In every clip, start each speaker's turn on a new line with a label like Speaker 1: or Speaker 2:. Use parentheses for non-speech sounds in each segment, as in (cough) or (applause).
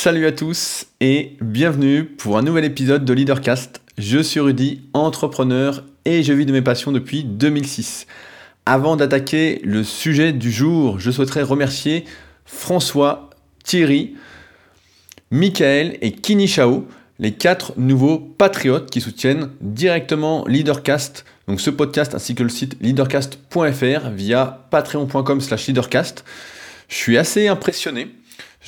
Speaker 1: Salut à tous et bienvenue pour un nouvel épisode de Leadercast. Je suis Rudy, entrepreneur et je vis de mes passions depuis 2006. Avant d'attaquer le sujet du jour, je souhaiterais remercier François, Thierry, Michael et Kini Chao, les quatre nouveaux patriotes qui soutiennent directement Leadercast, donc ce podcast ainsi que le site leadercast.fr via patreon.com slash leadercast. Je suis assez impressionné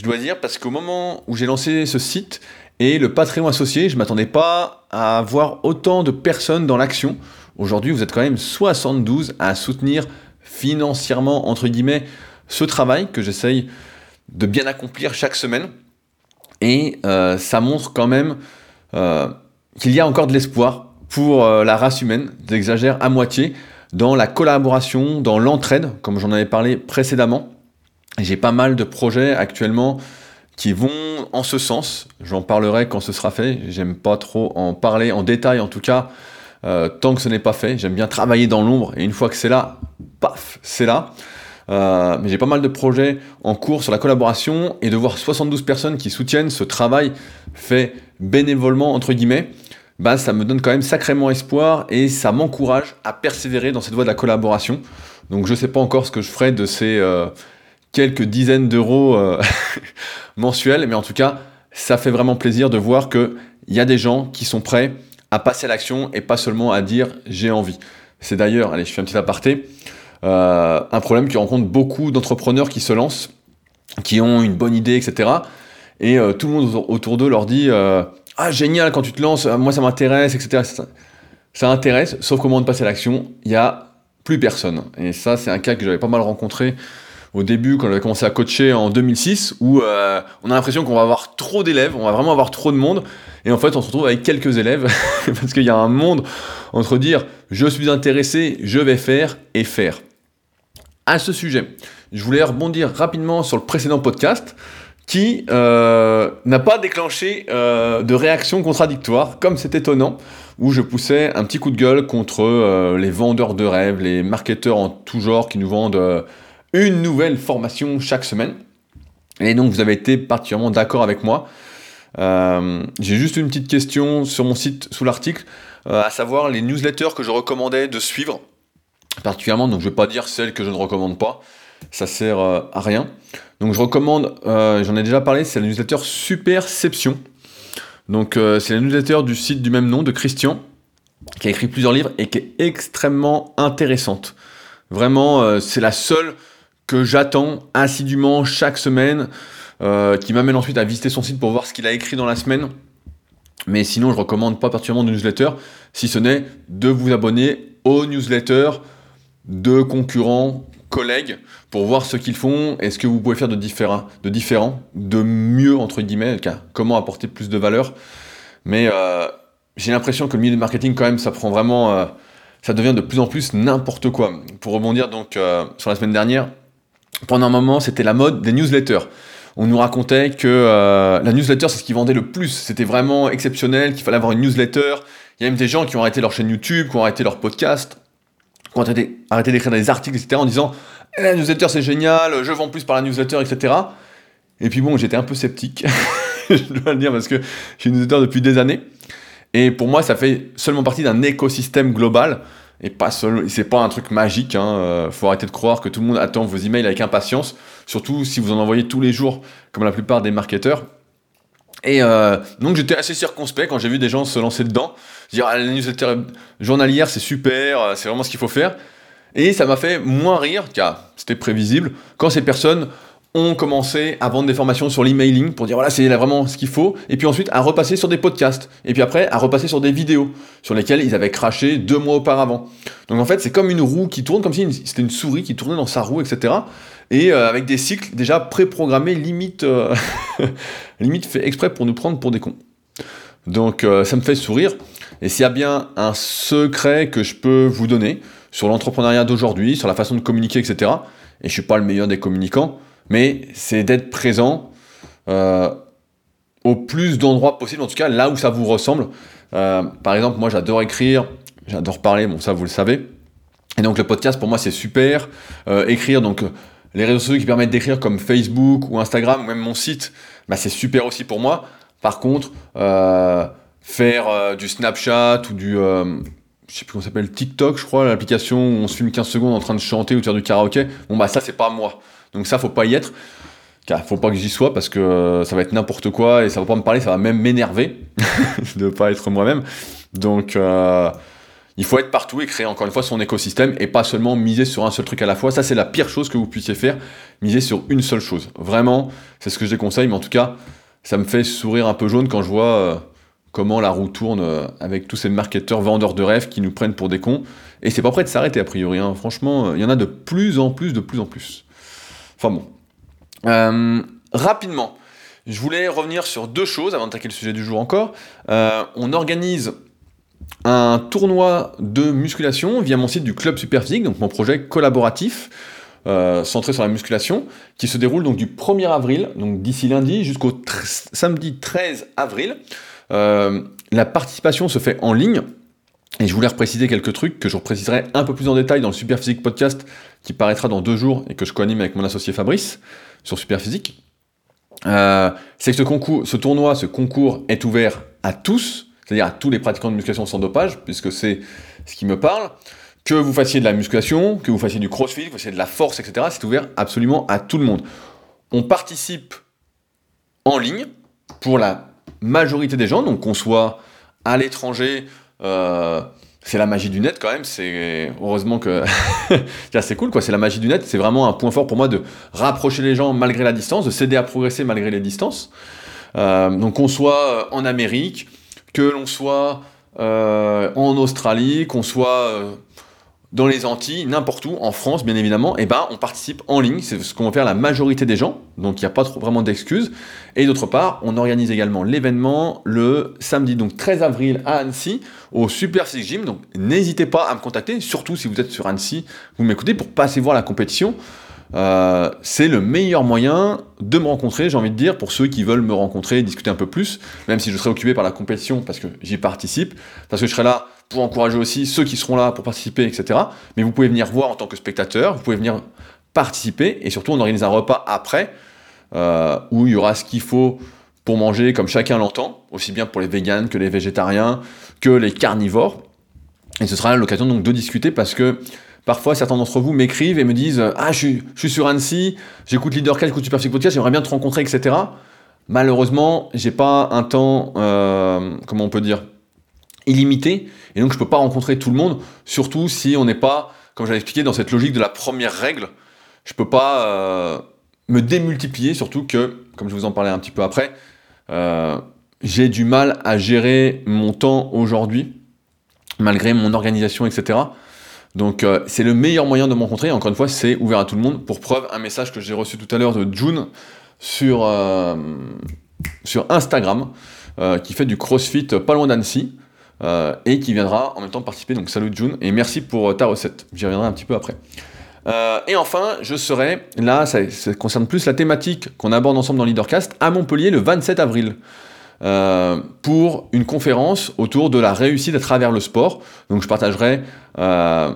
Speaker 1: je dois dire, parce qu'au moment où j'ai lancé ce site et le Patreon associé, je ne m'attendais pas à avoir autant de personnes dans l'action. Aujourd'hui, vous êtes quand même 72 à soutenir financièrement, entre guillemets, ce travail que j'essaye de bien accomplir chaque semaine. Et euh, ça montre quand même euh, qu'il y a encore de l'espoir pour euh, la race humaine, j'exagère à moitié, dans la collaboration, dans l'entraide, comme j'en avais parlé précédemment. J'ai pas mal de projets actuellement qui vont en ce sens. J'en parlerai quand ce sera fait. J'aime pas trop en parler en détail en tout cas euh, tant que ce n'est pas fait. J'aime bien travailler dans l'ombre et une fois que c'est là, paf, c'est là. Euh, mais j'ai pas mal de projets en cours sur la collaboration et de voir 72 personnes qui soutiennent ce travail fait bénévolement entre guillemets, bah ça me donne quand même sacrément espoir et ça m'encourage à persévérer dans cette voie de la collaboration. Donc je sais pas encore ce que je ferai de ces euh, quelques dizaines d'euros euh, (laughs) mensuels, mais en tout cas, ça fait vraiment plaisir de voir qu'il y a des gens qui sont prêts à passer à l'action et pas seulement à dire j'ai envie. C'est d'ailleurs, allez, je fais un petit aparté, euh, un problème qui rencontre beaucoup d'entrepreneurs qui se lancent, qui ont une bonne idée, etc. Et euh, tout le monde autour d'eux leur dit Ah, génial, quand tu te lances, moi ça m'intéresse, etc. Ça, ça intéresse, sauf qu'au moment de passer à l'action, il n'y a plus personne. Et ça, c'est un cas que j'avais pas mal rencontré au début, quand a commencé à coacher en 2006, où euh, on a l'impression qu'on va avoir trop d'élèves, on va vraiment avoir trop de monde, et en fait on se retrouve avec quelques élèves, (laughs) parce qu'il y a un monde entre dire je suis intéressé, je vais faire, et faire. À ce sujet, je voulais rebondir rapidement sur le précédent podcast, qui euh, n'a pas déclenché euh, de réaction contradictoire, comme c'est étonnant, où je poussais un petit coup de gueule contre les vendeurs de rêves, les marketeurs en tout genre qui nous vendent une nouvelle formation chaque semaine. Et donc vous avez été particulièrement d'accord avec moi. Euh, j'ai juste une petite question sur mon site sous l'article, euh, à savoir les newsletters que je recommandais de suivre, particulièrement, donc je ne vais pas dire celles que je ne recommande pas, ça sert euh, à rien. Donc je recommande, j'en ai déjà parlé, c'est la newsletter Superception. Donc c'est la newsletter du site du même nom de Christian, qui a écrit plusieurs livres et qui est extrêmement intéressante. Vraiment, c'est la seule que j'attends assidûment chaque semaine, euh, qui m'amène ensuite à visiter son site pour voir ce qu'il a écrit dans la semaine. Mais sinon, je recommande pas particulièrement de newsletter, si ce n'est de vous abonner aux newsletters de concurrents, collègues, pour voir ce qu'ils font et ce que vous pouvez faire de différent, de, différent, de mieux, entre guillemets, comment apporter plus de valeur. Mais euh, j'ai l'impression que le milieu du marketing, quand même, ça prend vraiment... Euh, ça devient de plus en plus n'importe quoi. Pour rebondir donc sur la semaine dernière, pendant un moment, c'était la mode des newsletters. On nous racontait que euh, la newsletter, c'est ce qui vendait le plus. C'était vraiment exceptionnel, qu'il fallait avoir une newsletter. Il y a même des gens qui ont arrêté leur chaîne YouTube, qui ont arrêté leur podcast, qui ont arrêté, d'écrire des articles, etc., en disant eh, La newsletter, c'est génial, je vends plus par la newsletter, etc. Et puis bon, j'étais un peu sceptique, (laughs) je dois le dire, parce que j'ai une newsletter depuis des années. Et pour moi, ça fait seulement partie d'un écosystème global et pas seul, c'est pas un truc magique. Hein. Euh, faut arrêter de croire que tout le monde attend vos emails avec impatience, surtout si vous en envoyez tous les jours, comme la plupart des marketeurs. Et euh, donc j'étais assez circonspect quand j'ai vu des gens se lancer dedans, dire ah, la newsletter journalière c'est super, euh, c'est vraiment ce qu'il faut faire. Et ça m'a fait moins rire, car c'était prévisible, quand ces personnes ont commencé à vendre des formations sur l'emailing pour dire voilà c'est vraiment ce qu'il faut. Et puis ensuite à repasser sur des podcasts. Et puis après à repasser sur des vidéos sur lesquelles ils avaient craché deux mois auparavant. Donc en fait c'est comme une roue qui tourne comme si c'était une souris qui tournait dans sa roue etc et euh, avec des cycles déjà préprogrammés limite euh, (laughs) limite fait exprès pour nous prendre pour des cons. Donc euh, ça me fait sourire. Et s'il y a bien un secret que je peux vous donner sur l'entrepreneuriat d'aujourd'hui sur la façon de communiquer etc et je suis pas le meilleur des communicants mais c'est d'être présent euh, au plus d'endroits possible, en tout cas là où ça vous ressemble. Euh, par exemple, moi j'adore écrire, j'adore parler, bon ça vous le savez. Et donc le podcast pour moi c'est super. Euh, écrire, donc les réseaux sociaux qui permettent d'écrire comme Facebook ou Instagram ou même mon site, bah, c'est super aussi pour moi. Par contre, faire du Snapchat ou du, je sais plus comment s'appelle, TikTok, je crois, l'application où on se filme 15 secondes en train de chanter ou de faire du karaoké, bon bah ça c'est pas moi. Donc ça faut pas y être. Car faut pas que j'y sois parce que ça va être n'importe quoi et ça va pas me parler, ça va même m'énerver (laughs) de pas être moi-même. Donc il faut être partout et créer encore une fois son écosystème et pas seulement miser sur un seul truc à la fois. Ça, c'est la pire chose que vous puissiez faire, miser sur une seule chose. Vraiment, c'est ce que je déconseille, mais en tout cas, ça me fait sourire un peu jaune quand je vois euh, comment la roue tourne euh, avec tous ces marketeurs vendeurs de rêves qui nous prennent pour des cons. Et c'est pas prêt de s'arrêter a priori. Hein. Franchement, euh, il y en a de plus en plus, de plus en plus. Enfin bon. rapidement, je voulais revenir sur deux choses avant d'attaquer le sujet du jour encore. on organise un tournoi de musculation via mon site du Club Superphysique, donc mon projet collaboratif euh, centré sur la musculation, qui se déroule donc du 1er avril, donc d'ici lundi, jusqu'au samedi 13 avril. Euh, la participation se fait en ligne. Et je voulais repréciser quelques trucs que je repréciserai un peu plus en détail dans le Superphysique podcast qui paraîtra dans deux jours et que je co-anime avec mon associé Fabrice sur Superphysique. Euh, c'est que ce, tournoi, ce concours est ouvert à tous, c'est-à-dire à tous les pratiquants de musculation sans dopage, puisque c'est ce qui me parle. Que vous fassiez de la musculation, que vous fassiez du crossfit, que vous fassiez de la force, etc., c'est ouvert absolument à tout le monde. On participe en ligne pour la majorité des gens, donc qu'on soit à l'étranger, euh, c'est la magie du net quand même, c'est heureusement que (laughs) c'est cool quoi, c'est la magie du net, c'est vraiment un point fort pour moi de rapprocher les gens malgré la distance, de s'aider à progresser malgré les distances. Euh, donc qu'on soit en Amérique, que l'on soit euh, en Australie, qu'on soit euh, dans les Antilles, n'importe où, en France bien évidemment, et eh ben on participe en ligne, c'est ce qu'on va faire la majorité des gens, donc il n'y a pas trop, vraiment d'excuses. Et d'autre part, on organise également l'événement le samedi, donc 13 avril à Annecy, au Super Six Gym, donc n'hésitez pas à me contacter, surtout si vous êtes sur Annecy, vous m'écoutez pour passer voir la compétition. Euh, c'est le meilleur moyen de me rencontrer, j'ai envie de dire, pour ceux qui veulent me rencontrer, discuter un peu plus, même si je serai occupé par la compétition parce que j'y participe, parce que je serai là pour encourager aussi ceux qui seront là pour participer, etc. Mais vous pouvez venir voir en tant que spectateur, vous pouvez venir participer, et surtout on organise un repas après, euh, où il y aura ce qu'il faut pour manger comme chacun l'entend, aussi bien pour les véganes que les végétariens, que les carnivores. Et ce sera l'occasion donc de discuter parce que Parfois, certains d'entre vous m'écrivent et me disent Ah, je suis, sur Annecy, j'écoute Leadercast, j'écoute Superphysique Podcast, j'aimerais bien te rencontrer, etc. Malheureusement, j'ai pas un temps, euh, comment on peut dire, illimité, et donc je peux pas rencontrer tout le monde, surtout si on n'est pas, comme j'avais expliqué, dans cette logique de la première règle. Je peux pas euh, me démultiplier, surtout que, comme je vous en parlais un petit peu après, euh, j'ai du mal à gérer mon temps aujourd'hui, malgré mon organisation, etc. Donc euh, c'est le meilleur moyen de me rencontrer. Encore une fois, c'est ouvert à tout le monde. Pour preuve, un message que j'ai reçu tout à l'heure de June sur, euh, sur Instagram, qui fait du CrossFit pas loin d'Annecy, et qui viendra en même temps participer. Donc salut June, et merci pour ta recette. J'y reviendrai un petit peu après. Et enfin, je serai, là, ça, concerne plus la thématique qu'on aborde ensemble dans Leadercast, à Montpellier le 27 avril. pour une conférence autour de la réussite à travers le sport. Donc je partagerai euh,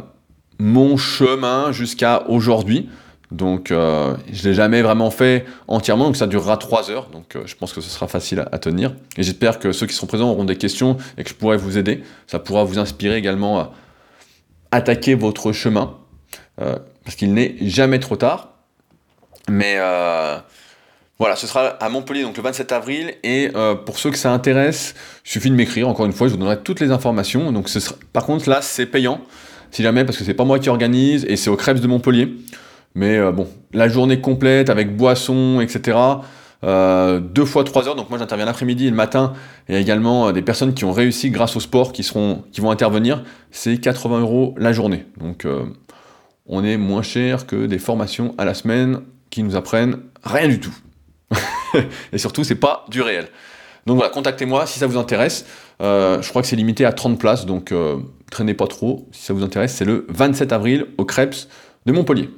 Speaker 1: mon chemin jusqu'à aujourd'hui. Donc euh, je ne l'ai jamais vraiment fait entièrement, donc ça durera 3 heures, donc euh, je pense que ce sera facile à, tenir. Et j'espère que ceux qui seront présents auront des questions et que je pourrai vous aider. Ça pourra vous inspirer également à attaquer votre chemin, parce qu'il n'est jamais trop tard. Mais voilà, ce sera à Montpellier, le 27 avril. Et pour ceux que ça intéresse, il suffit de m'écrire. Encore une fois, je vous donnerai toutes les informations. Par contre, là, c'est payant si jamais, parce que c'est pas moi qui organise, et c'est au Crêpes de Montpellier. Mais euh, bon, la journée complète avec boissons, etc. Euh, deux fois trois heures, donc moi j'interviens l'après-midi et le matin, et également euh, des personnes qui ont réussi grâce au sport qui vont intervenir, c'est 80 euros la journée. Donc on est moins cher que des formations à la semaine qui nous apprennent rien du tout. (laughs) et surtout, c'est pas du réel. Donc voilà, contactez-moi si ça vous intéresse. je crois que c'est limité à 30 places, donc traînez pas trop, si ça vous intéresse, c'est le 27 avril au Crêpes de Montpellier.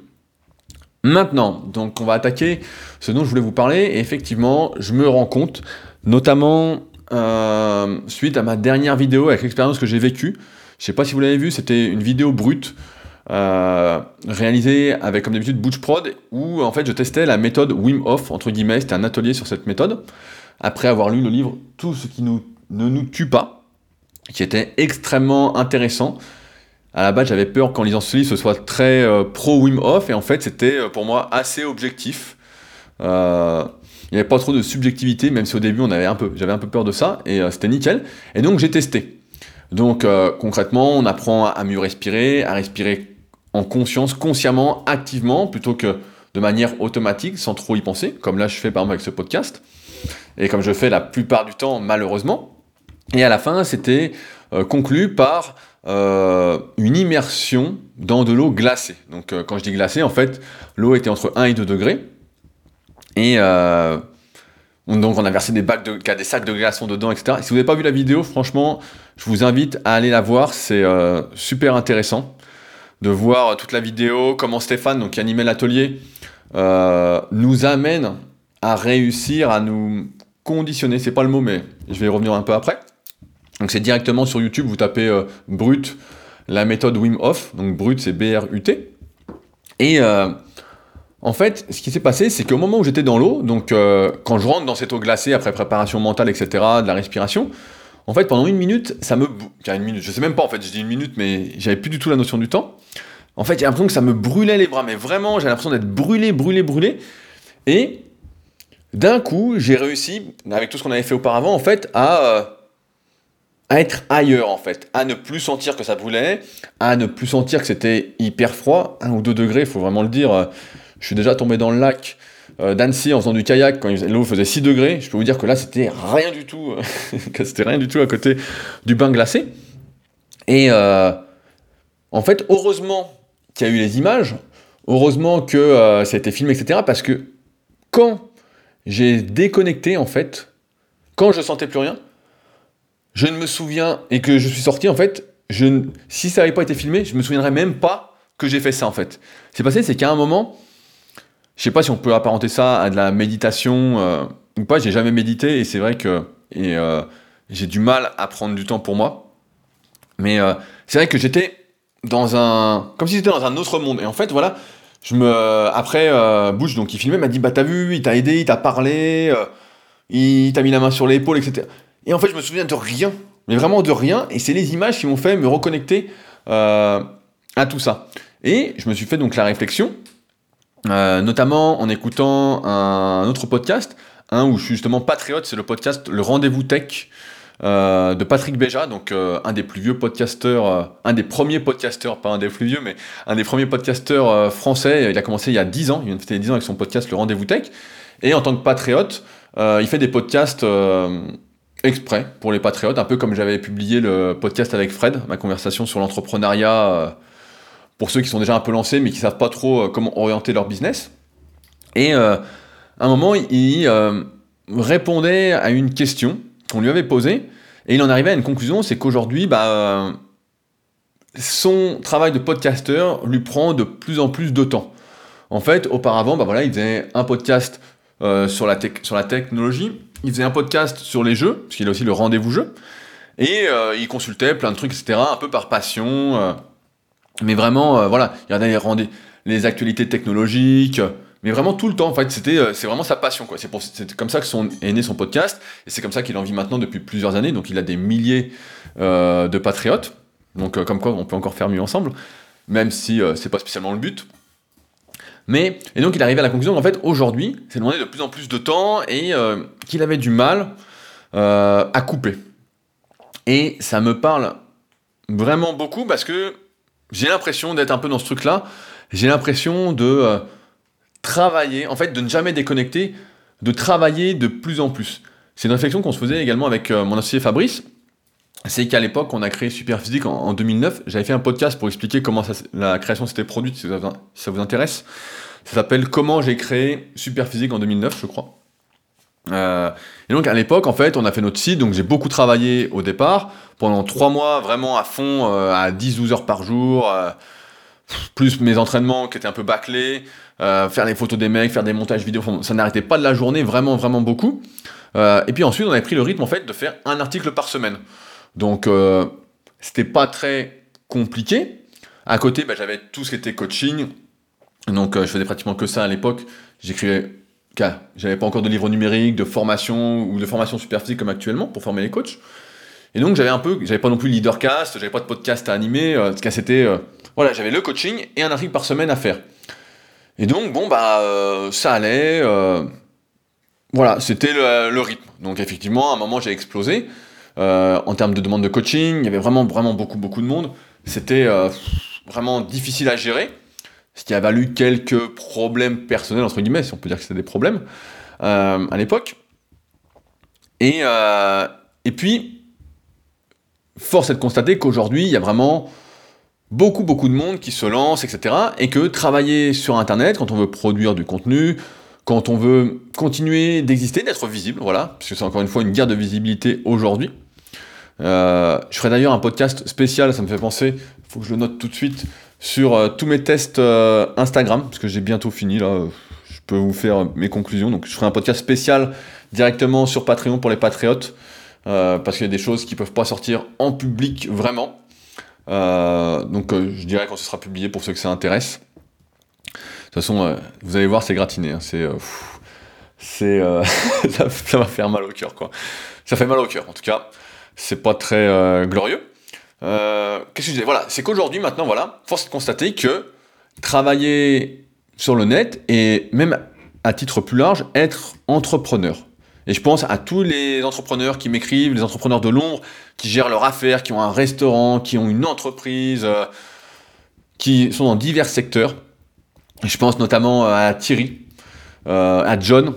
Speaker 1: Maintenant, donc on va attaquer ce dont je voulais vous parler, et effectivement, je me rends compte, notamment euh, suite à ma dernière vidéo avec l'expérience que j'ai vécue, je sais pas si vous l'avez vu, c'était une vidéo brute, réalisé avec comme d'habitude Butch Prod où en fait je testais la méthode Wim Hof entre guillemets, c'était un atelier sur cette méthode après avoir lu le livre Tout ce qui nous, ne nous tue pas, qui était extrêmement intéressant. À la base, j'avais peur qu'en lisant ce livre, ce soit très euh, pro Wim Hof, et en fait, c'était euh, pour moi assez objectif. Euh, il n'y avait pas trop de subjectivité, même si au début, on avait un peu, j'avais un peu peur de ça, et c'était nickel. Et donc, j'ai testé. Donc, concrètement, on apprend à mieux respirer, à respirer en conscience, consciemment, activement, plutôt que de manière automatique, sans trop y penser, comme là je fais par exemple avec ce podcast et comme je fais la plupart du temps malheureusement. Et à la fin, c'était euh, conclu par euh, une immersion dans de l'eau glacée. Donc euh, quand je dis glacée, en fait, l'eau était entre 1 et 2 degrés. Et donc on a versé des, des sacs de glaçons dedans, etc. si vous n'avez pas vu la vidéo, franchement, je vous invite à aller la voir. C'est super intéressant de voir toute la vidéo, comment Stéphane, donc, qui animait l'atelier, nous amène à réussir à nous conditionner, c'est pas le mot, mais je vais y revenir un peu après. Donc c'est directement sur YouTube, vous tapez euh, Brut, la méthode Wim Hof, donc Brut c'est B-R-U-T. Et euh, en fait, ce qui s'est passé, c'est qu'au moment où j'étais dans l'eau, donc euh, quand je rentre dans cette eau glacée après préparation mentale, etc., de la respiration, en fait pendant une minute, ça me... une minute, je sais même pas en fait, je dis une minute, mais j'avais plus du tout la notion du temps. En fait, j'ai l'impression que ça me brûlait les bras, mais vraiment, j'ai l'impression d'être brûlé, brûlé, brûlé. Et d'un coup, j'ai réussi, avec tout ce qu'on avait fait auparavant, en fait, à, euh, à, être ailleurs, en fait, à ne plus sentir que ça brûlait, à ne plus sentir que c'était hyper froid, 1 ou 2 degrés, il faut vraiment le dire. Je suis déjà tombé dans le lac euh, d'Annecy en faisant du kayak quand l'eau faisait 6 degrés. Je peux vous dire que là, c'était rien du tout, (laughs) que c'était rien du tout à côté du bain glacé. Et euh, en fait, heureusement qu'il y a eu les images, heureusement que ça a été filmé, etc. Parce que quand j'ai déconnecté en fait. Quand je sentais plus rien, je ne me souviens, et que je suis sorti en fait, si ça n'avait pas été filmé, je me souviendrais même pas que j'ai fait ça en fait. Ce qui passé, c'est qu'à un moment, je sais pas si on peut apparenter ça à de la méditation euh, ou pas, j'ai jamais médité et c'est vrai que euh, j'ai du mal à prendre du temps pour moi. Mais euh, c'est vrai que j'étais dans un. comme si j'étais dans un autre monde. Et en fait, voilà, après, Bush, donc il filmait, m'a dit Bah, t'as vu, il t'a aidé, il t'a parlé, il t'a mis la main sur l'épaule, etc. Et en fait, je me souviens de rien, mais vraiment de rien, et c'est les images qui m'ont fait me reconnecter à tout ça. Et je me suis fait donc la réflexion, notamment en écoutant un autre podcast, un où je suis justement patriote, c'est le podcast Le Rendez-vous Tech. Euh, de Patrick Béja, donc euh, un des plus vieux podcasteurs, euh, un des premiers podcasteurs, pas un des plus vieux, mais un des premiers podcasteurs français. Il a commencé il y a 10 ans, il a fait 10 ans avec son podcast Le Rendez-vous Tech. Et en tant que patriote, il fait des podcasts exprès pour les patriotes, un peu comme j'avais publié le podcast avec Fred, ma conversation sur l'entrepreneuriat, pour ceux qui sont déjà un peu lancés mais qui savent pas trop comment orienter leur business. Et à un moment, il répondait à une question qu'on lui avait posé, et il en arrivait à une conclusion, c'est qu'aujourd'hui, bah, son travail de podcasteur lui prend de plus en plus de temps. En fait, auparavant, bah voilà, il faisait un podcast euh, sur, la sur la technologie, il faisait un podcast sur les jeux, parce qu'il a aussi le rendez-vous jeu, et euh, il consultait plein de trucs, etc., un peu par passion, euh, mais vraiment, voilà, il regardait les, les actualités technologiques, mais vraiment tout le temps en fait c'était euh, c'est vraiment sa passion quoi. C'est, c'est comme ça que son, est né son podcast et c'est comme ça qu'il en vit maintenant depuis plusieurs années donc il a des milliers euh, de patriotes. Donc euh, comme quoi on peut encore faire mieux ensemble même si c'est pas spécialement le but. Mais et donc il arrive à la conclusion qu'en fait aujourd'hui c'est demandé de plus en plus de temps et qu'il avait du mal à couper. Et ça me parle vraiment beaucoup parce que j'ai l'impression d'être un peu dans ce truc là j'ai l'impression de travailler, en fait, de ne jamais déconnecter, de travailler de plus en plus. C'est une réflexion qu'on se faisait également avec euh, mon associé Fabrice. C'est qu'à l'époque, on a créé Superphysique en, en 2009. J'avais fait un podcast pour expliquer comment la création s'était produite, si ça, vous intéresse. Ça s'appelle Comment j'ai créé Superphysique en 2009, je crois. Euh, et donc à l'époque, en fait, on a fait notre site, donc j'ai beaucoup travaillé au départ, pendant trois mois, vraiment à fond, euh, à 10-12 heures par jour, plus mes entraînements qui étaient un peu bâclés, euh, faire les photos des mecs, faire des montages vidéo, ça n'arrêtait pas de la journée, vraiment, vraiment beaucoup. Euh, et puis ensuite, on avait pris le rythme en fait de faire un article par semaine. Donc, euh, c'était pas très compliqué. À côté, bah, j'avais tout ce qui était coaching. Donc, je faisais pratiquement que ça à l'époque. J'écrivais, j'avais pas encore de livres numériques, de formation ou de formation super comme actuellement pour former les coachs. Et donc, j'avais un peu, j'avais pas non plus leadercast, j'avais pas de podcast à animer. Cas, c'était, voilà, j'avais le coaching et un article par semaine à faire. Et donc, bon, bah, ça allait. voilà, c'était le, le, rythme. Donc, effectivement, à un moment, j'ai explosé. Euh, en termes de demande de coaching, il y avait vraiment, vraiment beaucoup, beaucoup de monde. C'était euh, vraiment difficile à gérer, ce qui a valu quelques problèmes personnels, entre guillemets, si on peut dire que c'était des problèmes, euh, à l'époque. Et, et puis, force est de constater qu'aujourd'hui, il y a vraiment beaucoup, beaucoup de monde qui se lance, etc. Et que travailler sur Internet, quand on veut produire du contenu, quand on veut continuer d'exister, d'être visible, voilà, parce c'est encore une fois une guerre de visibilité aujourd'hui, euh, je ferai d'ailleurs un podcast spécial, ça me fait penser, il faut que je le note tout de suite, sur euh, tous mes tests euh, Instagram, parce que j'ai bientôt fini là, je peux vous faire mes conclusions. Donc je ferai un podcast spécial directement sur Patreon pour les patriotes, parce qu'il y a des choses qui ne peuvent pas sortir en public vraiment. donc je dirais quand ce sera publié pour ceux que ça intéresse. De toute façon, vous allez voir, c'est gratiné. Hein, (laughs) ça, va faire mal au cœur, quoi. Ça fait mal au cœur, en tout cas c'est pas très euh, glorieux. Euh, qu'est-ce que je disais? Voilà, c'est qu'aujourd'hui, maintenant, voilà, force de constater que travailler sur le net et même à titre plus large, être entrepreneur. Et je pense à tous les entrepreneurs qui m'écrivent, les entrepreneurs de l'ombre, qui gèrent leur affaire, qui ont un restaurant, qui ont une entreprise, euh, qui sont dans divers secteurs. je pense notamment à Thierry, à John,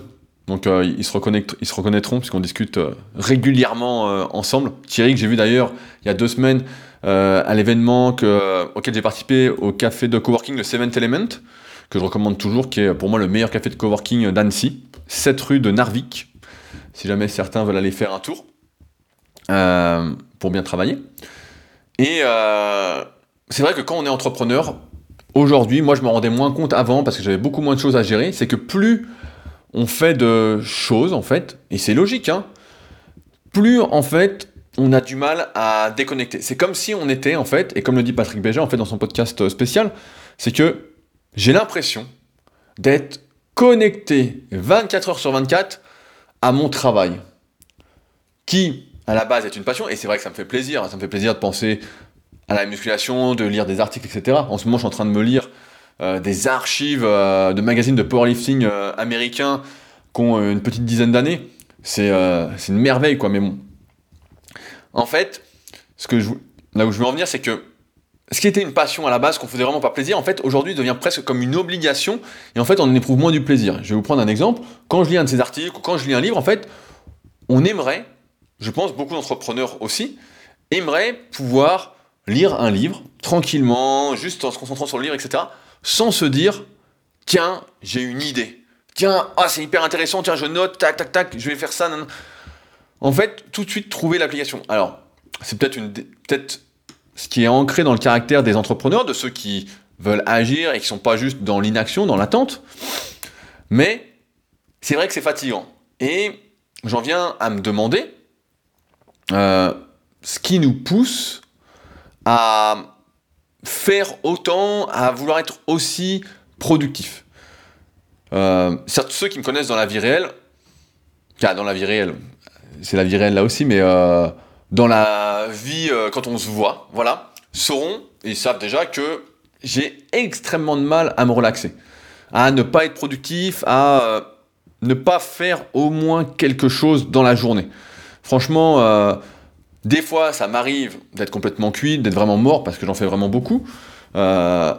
Speaker 1: donc euh, ils, se ils se reconnaîtront puisqu'on discute euh, régulièrement euh, ensemble. Thierry, que j'ai vu d'ailleurs il y a deux semaines à l'événement auquel j'ai participé au café de coworking, le Seventh Element, que je recommande toujours, qui est pour moi le meilleur café de coworking d'Annecy, 7 rue de Narvik, si jamais certains veulent aller faire un tour pour bien travailler. Et c'est vrai que quand on est entrepreneur, aujourd'hui, moi je me rendais moins compte avant parce que j'avais beaucoup moins de choses à gérer, c'est que plus on fait de choses, en fait, et c'est logique, hein, plus, en fait, on a du mal à déconnecter. C'est comme si on était, en fait, et comme le dit Patrick Béger, en fait, dans son podcast spécial, c'est que j'ai l'impression d'être connecté 24 heures sur 24 à mon travail, qui, à la base, est une passion, et c'est vrai que ça me fait plaisir, ça me fait plaisir de penser à la musculation, de lire des articles, etc. En ce moment, je suis en train de me lire euh, des archives euh, de magazines de powerlifting euh, américains qui ont une petite dizaine d'années. C'est une merveille, quoi. Mais bon. En fait, ce que je, là où je veux en venir, c'est que ce qui était une passion à la base, qu'on faisait vraiment pas plaisir, en fait, aujourd'hui devient presque comme une obligation, et en fait, on en éprouve moins du plaisir. Je vais vous prendre un exemple. Quand je lis un de ces articles, ou quand je lis un livre, en fait, on aimerait, je pense beaucoup d'entrepreneurs aussi, aimeraient pouvoir lire un livre tranquillement, juste en se concentrant sur le livre, etc sans se dire tiens, j'ai une idée. Tiens, ah, c'est hyper intéressant, tiens, je note, tac, tac, tac, je vais faire ça. En fait, tout de suite trouver l'application. Alors, c'est peut-être une peut-être ce qui est ancré dans le caractère des entrepreneurs, de ceux qui veulent agir et qui ne sont pas juste dans l'inaction, dans l'attente. Mais c'est vrai que c'est fatigant. Et j'en viens à me demander euh, ce qui nous pousse à faire autant, à vouloir être aussi productif. Euh, ceux qui me connaissent dans la vie réelle, car dans la vie réelle, c'est la vie réelle là aussi, mais euh, dans la vie euh, quand on se voit, voilà, sauront et savent déjà que j'ai extrêmement de mal à me relaxer, à ne pas être productif, à ne pas faire au moins quelque chose dans la journée. Franchement, des fois, ça m'arrive d'être complètement cuit, d'être vraiment mort, parce que j'en fais vraiment beaucoup. Euh,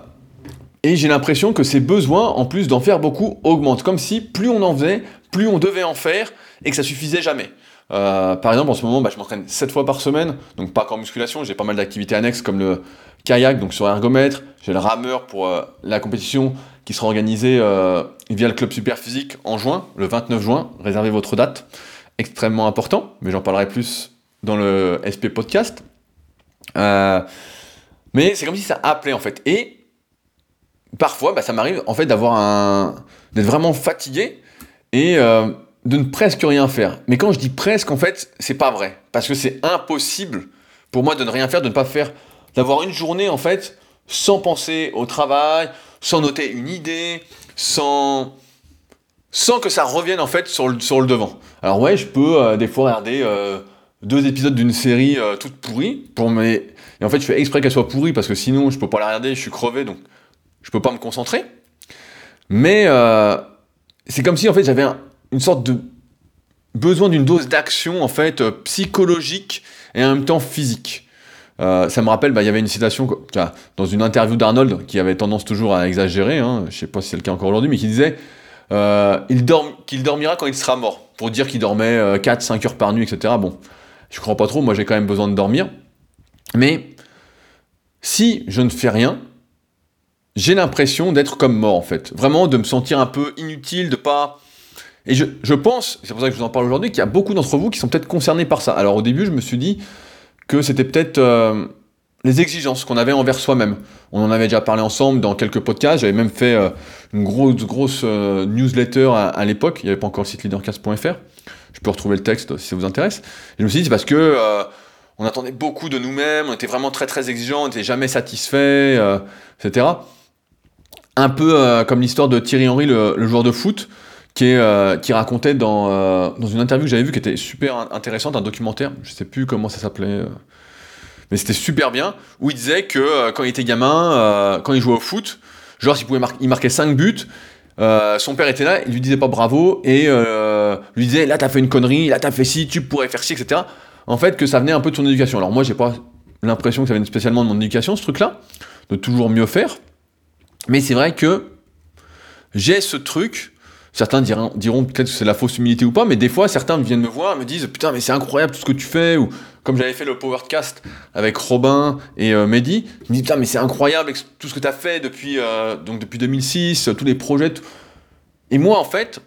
Speaker 1: et j'ai l'impression que ces besoins, en plus d'en faire beaucoup, augmentent. Comme si plus on en faisait, plus on devait en faire, et que ça suffisait jamais. Euh, par exemple, en ce moment, bah, je m'entraîne 7 fois par semaine, donc pas qu'en musculation, j'ai pas mal d'activités annexes comme le kayak, donc sur ergomètre, j'ai le rameur pour euh, la compétition qui sera organisée via le club super physique en juin, le 29 juin, réservez votre date, extrêmement important, mais j'en parlerai plus dans le SP Podcast. Euh, mais c'est comme si ça appelait en fait. Et parfois, bah, ça m'arrive en fait d'avoir un. d'être vraiment fatigué et euh, de ne presque rien faire. Mais quand je dis presque, en fait, c'est pas vrai. Parce que c'est impossible pour moi de ne rien faire, de ne pas faire. d'avoir une journée en fait sans penser au travail, sans noter une idée, sans, sans que ça revienne en fait sur le, sur le devant. Alors ouais, je peux euh, des fois regarder deux épisodes d'une série euh, toute pourrie, pour mes... et en fait je fais exprès qu'elle soit pourrie parce que sinon je peux pas la regarder, je suis crevé, donc je peux pas me concentrer. Mais c'est comme si en fait j'avais une sorte de besoin d'une dose d'action en fait psychologique et en même temps physique. Euh, ça me rappelle, bah, il y avait une citation dans une interview d'Arnold qui avait tendance toujours à exagérer, hein, je sais pas si c'est le cas encore aujourd'hui, mais qui disait euh, qu'il dormira quand il sera mort, pour dire qu'il dormait 4-5 euh, heures par nuit, etc. Bon, je crois pas trop, moi j'ai quand même besoin de dormir. Mais si je ne fais rien, j'ai l'impression d'être comme mort en fait. Vraiment de me sentir un peu inutile, de pas. Et je, pense, c'est pour ça que je vous en parle aujourd'hui, qu'il y a beaucoup d'entre vous qui sont peut-être concernés par ça. Alors au début, je me suis dit, que c'était peut-être euh, les exigences qu'on avait envers soi-même. On en avait déjà parlé ensemble dans quelques podcasts. J'avais même fait euh, une grosse, grosse euh, newsletter à, l'époque. Il n'y avait pas encore le site leadercast.fr. Je peux retrouver le texte si ça vous intéresse. Et je me suis dit, c'est parce que on attendait beaucoup de nous-mêmes, on était vraiment très très exigeants, on n'était jamais satisfait, etc. Un peu comme l'histoire de Thierry Henry, le, joueur de foot, qui, est, qui racontait dans, dans une interview que j'avais vue qui était super intéressante, un documentaire, je sais plus comment ça s'appelait, mais c'était super bien, où il disait que euh, quand il était gamin, euh, quand il jouait au foot, genre s'il pouvait il marquait 5 buts, euh, son père était là, il lui disait pas bravo, et lui disait là t'as fait une connerie, là t'as fait ci, tu pourrais faire ci, etc. En fait, que ça venait un peu de son éducation. Alors moi j'ai pas l'impression que ça venait spécialement de mon éducation, ce truc-là, de toujours mieux faire. Mais c'est vrai que j'ai ce truc Certains diront, peut-être que c'est la fausse humilité ou pas, mais des fois, certains viennent me voir, me disent Putain, mais c'est incroyable tout ce que tu fais. Ou comme j'avais fait le Powercast avec Robin et euh, Mehdi, je me dis Putain, mais c'est incroyable tout ce que tu as fait depuis, euh, donc depuis 2006, tous les projets. Et moi, en fait,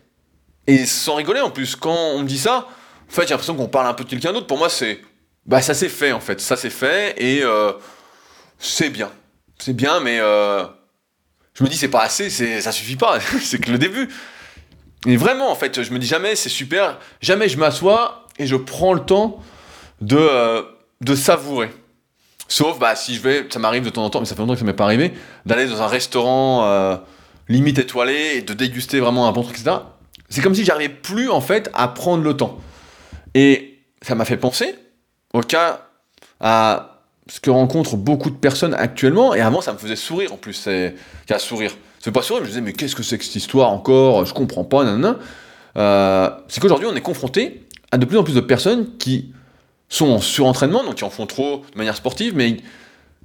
Speaker 1: et sans rigoler en plus, quand on me dit ça, en fait, j'ai l'impression qu'on parle un peu de quelqu'un d'autre. Pour moi, c'est. Bah, ça s'est fait, en fait. Ça s'est fait et euh, c'est bien. C'est bien, mais. je me dis, c'est pas assez, ça suffit pas. (laughs) c'est que le début. Et vraiment, en fait, je me dis jamais c'est super, jamais je m'assois et je prends le temps de, euh, de savourer. Sauf, bah, si je vais, ça m'arrive de temps en temps, mais ça fait longtemps que ça m'est pas arrivé, d'aller dans un restaurant euh, limite étoilé et de déguster vraiment un bon truc, etc. C'est comme si j'arrivais plus, en fait, à prendre le temps. Et ça m'a fait penser au cas à ce que rencontrent beaucoup de personnes actuellement, et avant, ça me faisait sourire en plus, c'est qu'à sourire. C'est pas sûr, je me disais, mais qu'est-ce que c'est que cette histoire encore? Je comprends pas, nanana. Euh, c'est qu'aujourd'hui, on est confronté à de plus en plus de personnes qui sont en surentraînement, donc qui en font trop de manière sportive, mais,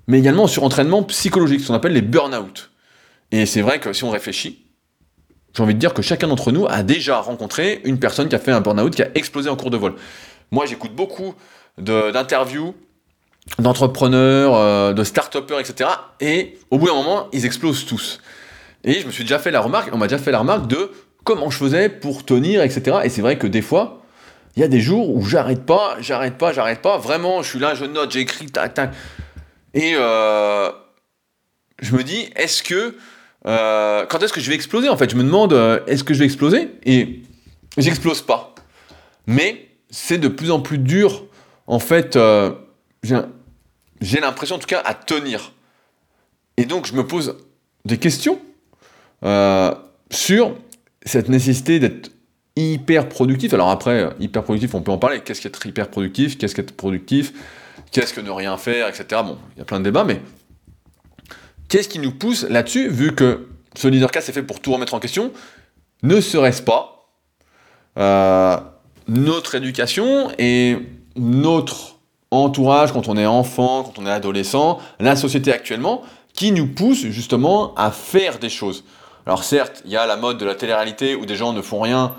Speaker 1: mais également en surentraînement psychologique, ce qu'on appelle les burn-out. Et c'est vrai que si on réfléchit, j'ai envie de dire que chacun d'entre nous a déjà rencontré une personne qui a fait un burn-out, qui a explosé en cours de vol. Moi, j'écoute beaucoup d'interviews d'entrepreneurs, euh, de start-upers, etc. Et au bout d'un moment, ils explosent tous. Et je me suis déjà fait la remarque, on m'a déjà fait la remarque de comment je faisais pour tenir, etc. Et c'est vrai que des fois, il y a des jours où j'arrête pas, j'arrête pas, j'arrête pas. Vraiment, je suis là, je note, j'écris, tac, tac. Et euh, je me dis, est-ce que. Euh, quand est-ce que je vais exploser En fait, je me demande, euh, est-ce que je vais exploser? Et j'explose pas. Mais c'est de plus en plus dur, en fait, j'ai l'impression en tout cas à tenir. Et donc, je me pose des questions euh, sur cette nécessité d'être hyper productif. Alors après, hyper productif, on peut en parler. Qu'est-ce qu'être hyper productif Qu'est-ce qu'être productif? Qu'est-ce que ne rien faire, etc. Bon, il y a plein de débats, mais qu'est-ce qui nous pousse là-dessus, vu que ce leadercast est fait pour tout remettre en question? Ne serait-ce pas euh, notre éducation et notre entourage quand on est enfant, quand on est adolescent, la société actuellement, qui nous pousse justement à faire des choses alors certes, il y a la mode de la télé-réalité où des gens ne font rien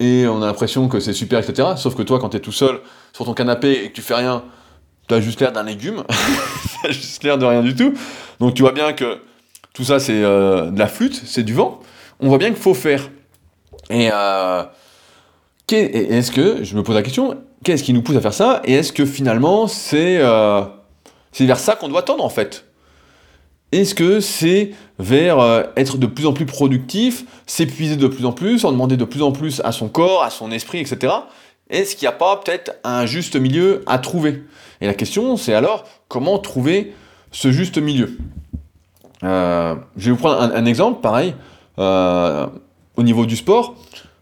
Speaker 1: et on a l'impression que c'est super, etc. Sauf que toi, quand tu es tout seul sur ton canapé et que tu fais rien, tu as juste l'air d'un légume. (laughs) tu as juste l'air de rien du tout. Donc tu vois bien que tout ça, c'est euh, de la flûte, c'est du vent. On voit bien qu'il faut faire. Et euh, est-ce que, je me pose la question, qu'est-ce qui nous pousse à faire ça? Et est-ce que finalement, c'est euh, vers ça qu'on doit tendre en fait? Est-ce que c'est vers euh, être de plus en plus productif, s'épuiser de plus en plus, en demander de plus en plus à son corps, à son esprit, etc. Est-ce qu'il n'y a pas peut-être un juste milieu à trouver? Et la question, c'est alors comment trouver ce juste milieu? Je vais vous prendre un, exemple, pareil, au niveau du sport.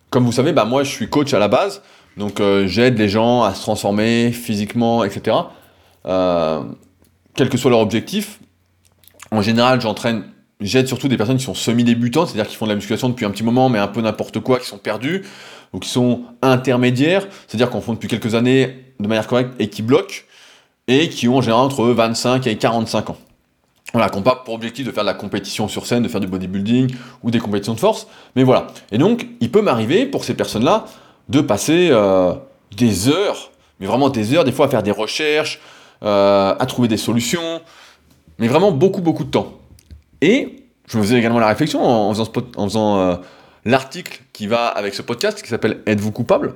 Speaker 1: Comme vous savez, bah, moi je suis coach à la base, donc j'aide les gens à se transformer physiquement, etc. quel que soit leur objectif. En général, j'entraîne j'aide surtout des personnes qui sont semi-débutantes, c'est-à-dire qui font de la musculation depuis un petit moment, mais un peu n'importe quoi, qui sont perdus, ou qui sont intermédiaires, c'est-à-dire qu'on font depuis quelques années de manière correcte et qui bloquent, et qui ont en général entre 25 et 45 ans. Voilà, qui n'ont pas pour objectif de faire de la compétition sur scène, de faire du bodybuilding ou des compétitions de force, mais voilà. Et donc, il peut m'arriver pour ces personnes-là de passer euh, des heures, mais vraiment des heures, des fois à faire des recherches, euh, à trouver des solutions, mais vraiment beaucoup, beaucoup de temps. Et je me faisais également la réflexion en, faisant, euh, l'article qui va avec ce podcast qui s'appelle Êtes-vous coupable?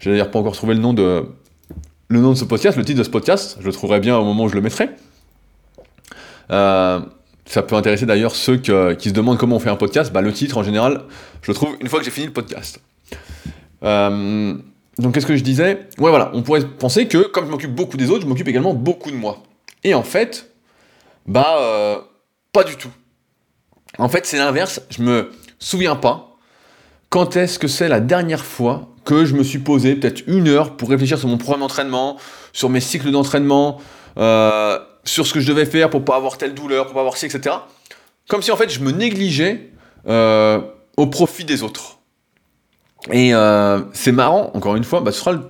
Speaker 1: J'ai d'ailleurs pas encore trouvé le nom, de, le nom de ce podcast, le titre de ce podcast, je le trouverai bien au moment où je le mettrai. Euh, ça peut intéresser d'ailleurs ceux qui se demandent comment on fait un podcast. Bah, le titre, en général, je le trouve une fois que j'ai fini le podcast. Euh, donc, qu'est-ce que je disais? Ouais, voilà, on pourrait penser que comme je m'occupe beaucoup des autres, je m'occupe également beaucoup de moi. Et en fait, bah, pas du tout. En fait, c'est l'inverse. Je me souviens pas quand est-ce que c'est la dernière fois que je me suis posé peut-être une heure pour réfléchir sur mon programme d'entraînement, sur mes cycles d'entraînement, euh, sur ce que je devais faire pour pas avoir telle douleur, pour pas avoir ci, etc. Comme si en fait je me négligeais euh, au profit des autres. Et euh, c'est marrant, encore une fois, bah, ce sera le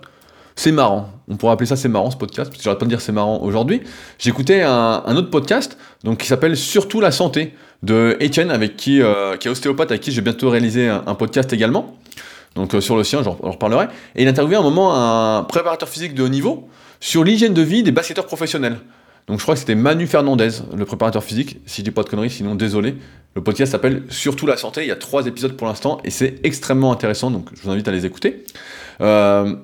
Speaker 1: c'est marrant. On pourrait appeler ça c'est marrant ce podcast, parce que j'arrête pas de dire c'est marrant aujourd'hui. J'écoutais un, autre podcast donc, qui s'appelle Surtout la santé de Etienne, avec qui, euh, qui est ostéopathe, avec qui j'ai bientôt réalisé un, podcast également. Donc euh, sur le sien, j'en reparlerai. Et il interviewé un moment un préparateur physique de haut niveau sur l'hygiène de vie des basketteurs professionnels. Donc je crois que c'était Manu Fernandez, le préparateur physique, si je dis pas de conneries, sinon désolé. Le podcast s'appelle Surtout la santé, il y a trois épisodes pour l'instant, et c'est extrêmement intéressant, donc je vous invite à les écouter. Euh,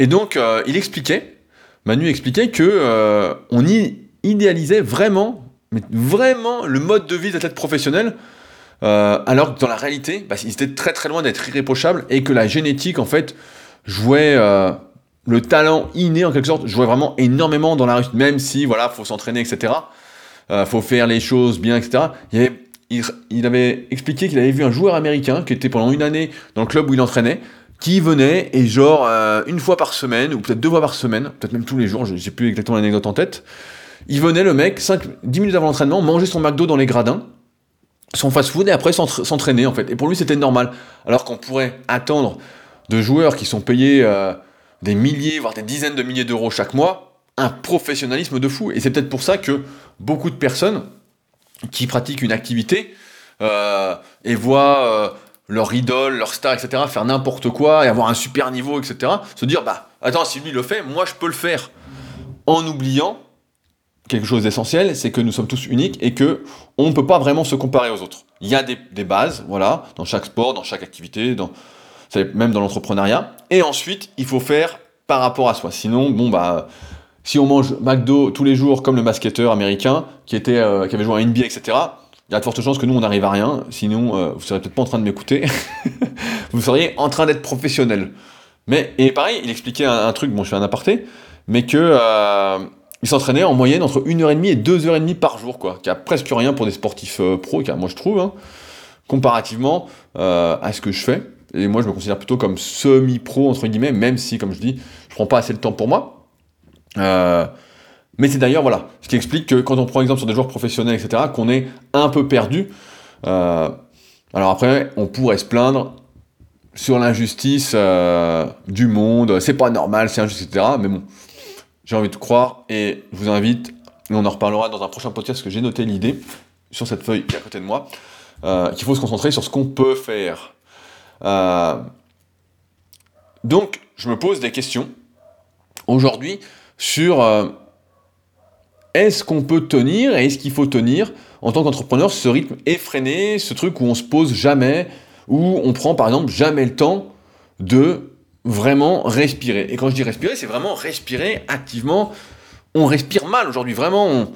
Speaker 1: et donc, euh, il expliquait, Manu expliquait que euh, on idéalisait vraiment, vraiment le mode de vie d'athlète professionnel, euh, alors que dans la réalité, bah, il était très très loin d'être irréprochable et que la génétique, en fait, jouait le talent inné en quelque sorte, jouait vraiment énormément dans la rue, même si, voilà, faut s'entraîner, etc. faut faire les choses bien, etc. il avait expliqué qu'il avait vu un joueur américain qui était pendant une année dans le club où il entraînait, qui venait et genre euh, une fois par semaine, ou peut-être deux fois par semaine, peut-être même tous les jours, j'ai plus exactement l'anecdote en tête, il venait le mec, 5, 10 minutes avant l'entraînement, manger son McDo dans les gradins, son fast-food et après s'entraîner en fait. Et pour lui c'était normal. Alors qu'on pourrait attendre de joueurs qui sont payés euh, des milliers, voire des dizaines de milliers d'euros chaque mois, un professionnalisme de fou. Et c'est peut-être pour ça que beaucoup de personnes qui pratiquent une activité euh, et voient leur idole, leur star, etc., faire n'importe quoi et avoir un super niveau, etc., se dire, bah, attends, si lui le fait, moi je peux le faire. En oubliant quelque chose d'essentiel, c'est que nous sommes tous uniques et que on ne peut pas vraiment se comparer aux autres. Il y a des, bases, voilà, dans chaque sport, dans chaque activité, dans, même dans l'entrepreneuriat. Et ensuite, il faut faire par rapport à soi. Sinon, bon, bah, si on mange McDo tous les jours comme le basketteur américain qui, était, euh, qui avait joué à NBA, etc., il y a de fortes chances que nous, on n'arrive à rien. Sinon, euh, vous seriez peut-être pas en train de m'écouter. (laughs) vous seriez en train d'être professionnel. Mais, et pareil, il expliquait un, truc, bon, je fais un aparté, mais que euh, il s'entraînait en moyenne entre 1h30 et 2h30 par jour, quoi. Qui a presque rien pour des sportifs euh, pros, moi je trouve, hein, comparativement à ce que je fais. Et moi, je me considère plutôt comme semi-pro, entre guillemets, même si, comme je dis, je prends pas assez de temps pour moi. Mais c'est d'ailleurs, voilà, ce qui explique que quand on prend exemple sur des joueurs professionnels, etc., qu'on est un peu perdu. Euh, alors après, on pourrait se plaindre sur l'injustice euh, du monde, c'est pas normal, c'est injuste, etc. Mais bon, j'ai envie de croire et je vous invite, et on en reparlera dans un prochain podcast que j'ai noté l'idée sur cette feuille qui est à côté de moi, euh, qu'il faut se concentrer sur ce qu'on peut faire. donc, je me pose des questions aujourd'hui sur est-ce qu'on peut tenir et est-ce qu'il faut tenir en tant qu'entrepreneur ce rythme effréné, ce truc où on se pose jamais, où on prend par exemple jamais le temps de vraiment respirer. Et quand je dis respirer, c'est vraiment respirer activement. On respire mal aujourd'hui, vraiment.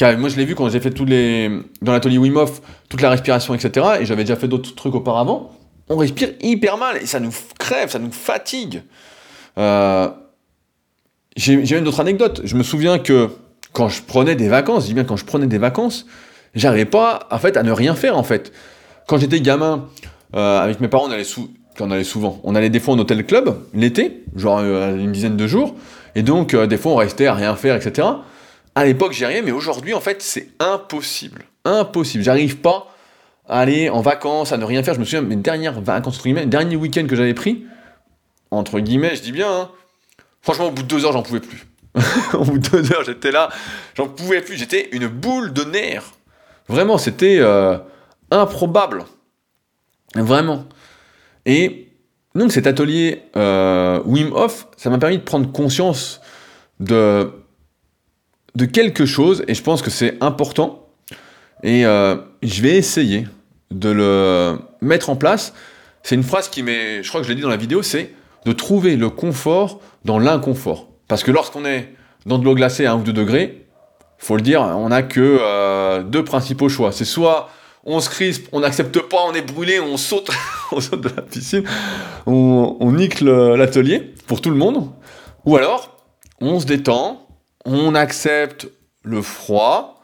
Speaker 1: moi je l'ai vu quand j'ai fait tous les dans l'atelier Wim toute la respiration, etc. Et j'avais déjà fait d'autres trucs auparavant. On respire hyper mal et ça nous crève, ça nous fatigue. Euh, j'ai même d'autres anecdotes. Je me souviens que quand je prenais des vacances, je dis bien quand je prenais des vacances, j'arrivais pas, en fait, à ne rien faire, en fait. Quand j'étais gamin, euh, avec mes parents, on allait, on allait souvent, on allait des fois en hôtel club, l'été, genre euh, une dizaine de jours, et donc, euh, des fois, on restait à rien faire, etc. À l'époque, j'y arrivais, mais aujourd'hui, en fait, c'est impossible. Impossible. J'arrive pas à aller en vacances, à ne rien faire. Je me souviens, mes dernières vacances, entre guillemets, dernier week-end que j'avais pris, entre guillemets, je dis bien, hein, franchement, au bout de deux heures, j'en pouvais plus. (laughs) au bout de deux heures, j'étais là, j'en pouvais plus. J'étais une boule de nerfs. Vraiment, c'était euh, improbable. Vraiment. Et donc cet atelier euh, Wim Hof, ça m'a permis de prendre conscience de, de quelque chose, et je pense que c'est important. Et euh, je vais essayer de le mettre en place. C'est une phrase qui m'est, je crois que je l'ai dit dans la vidéo, c'est de trouver le confort dans l'inconfort. Parce que lorsqu'on est dans de l'eau glacée à 1 ou 2 degrés, faut le dire, on n'a que euh, deux principaux choix. C'est soit on se crispe, on n'accepte pas, on est brûlé, on saute, (laughs) on saute de la piscine, on, nique l'atelier pour tout le monde. Ou alors, on se détend, on accepte le froid,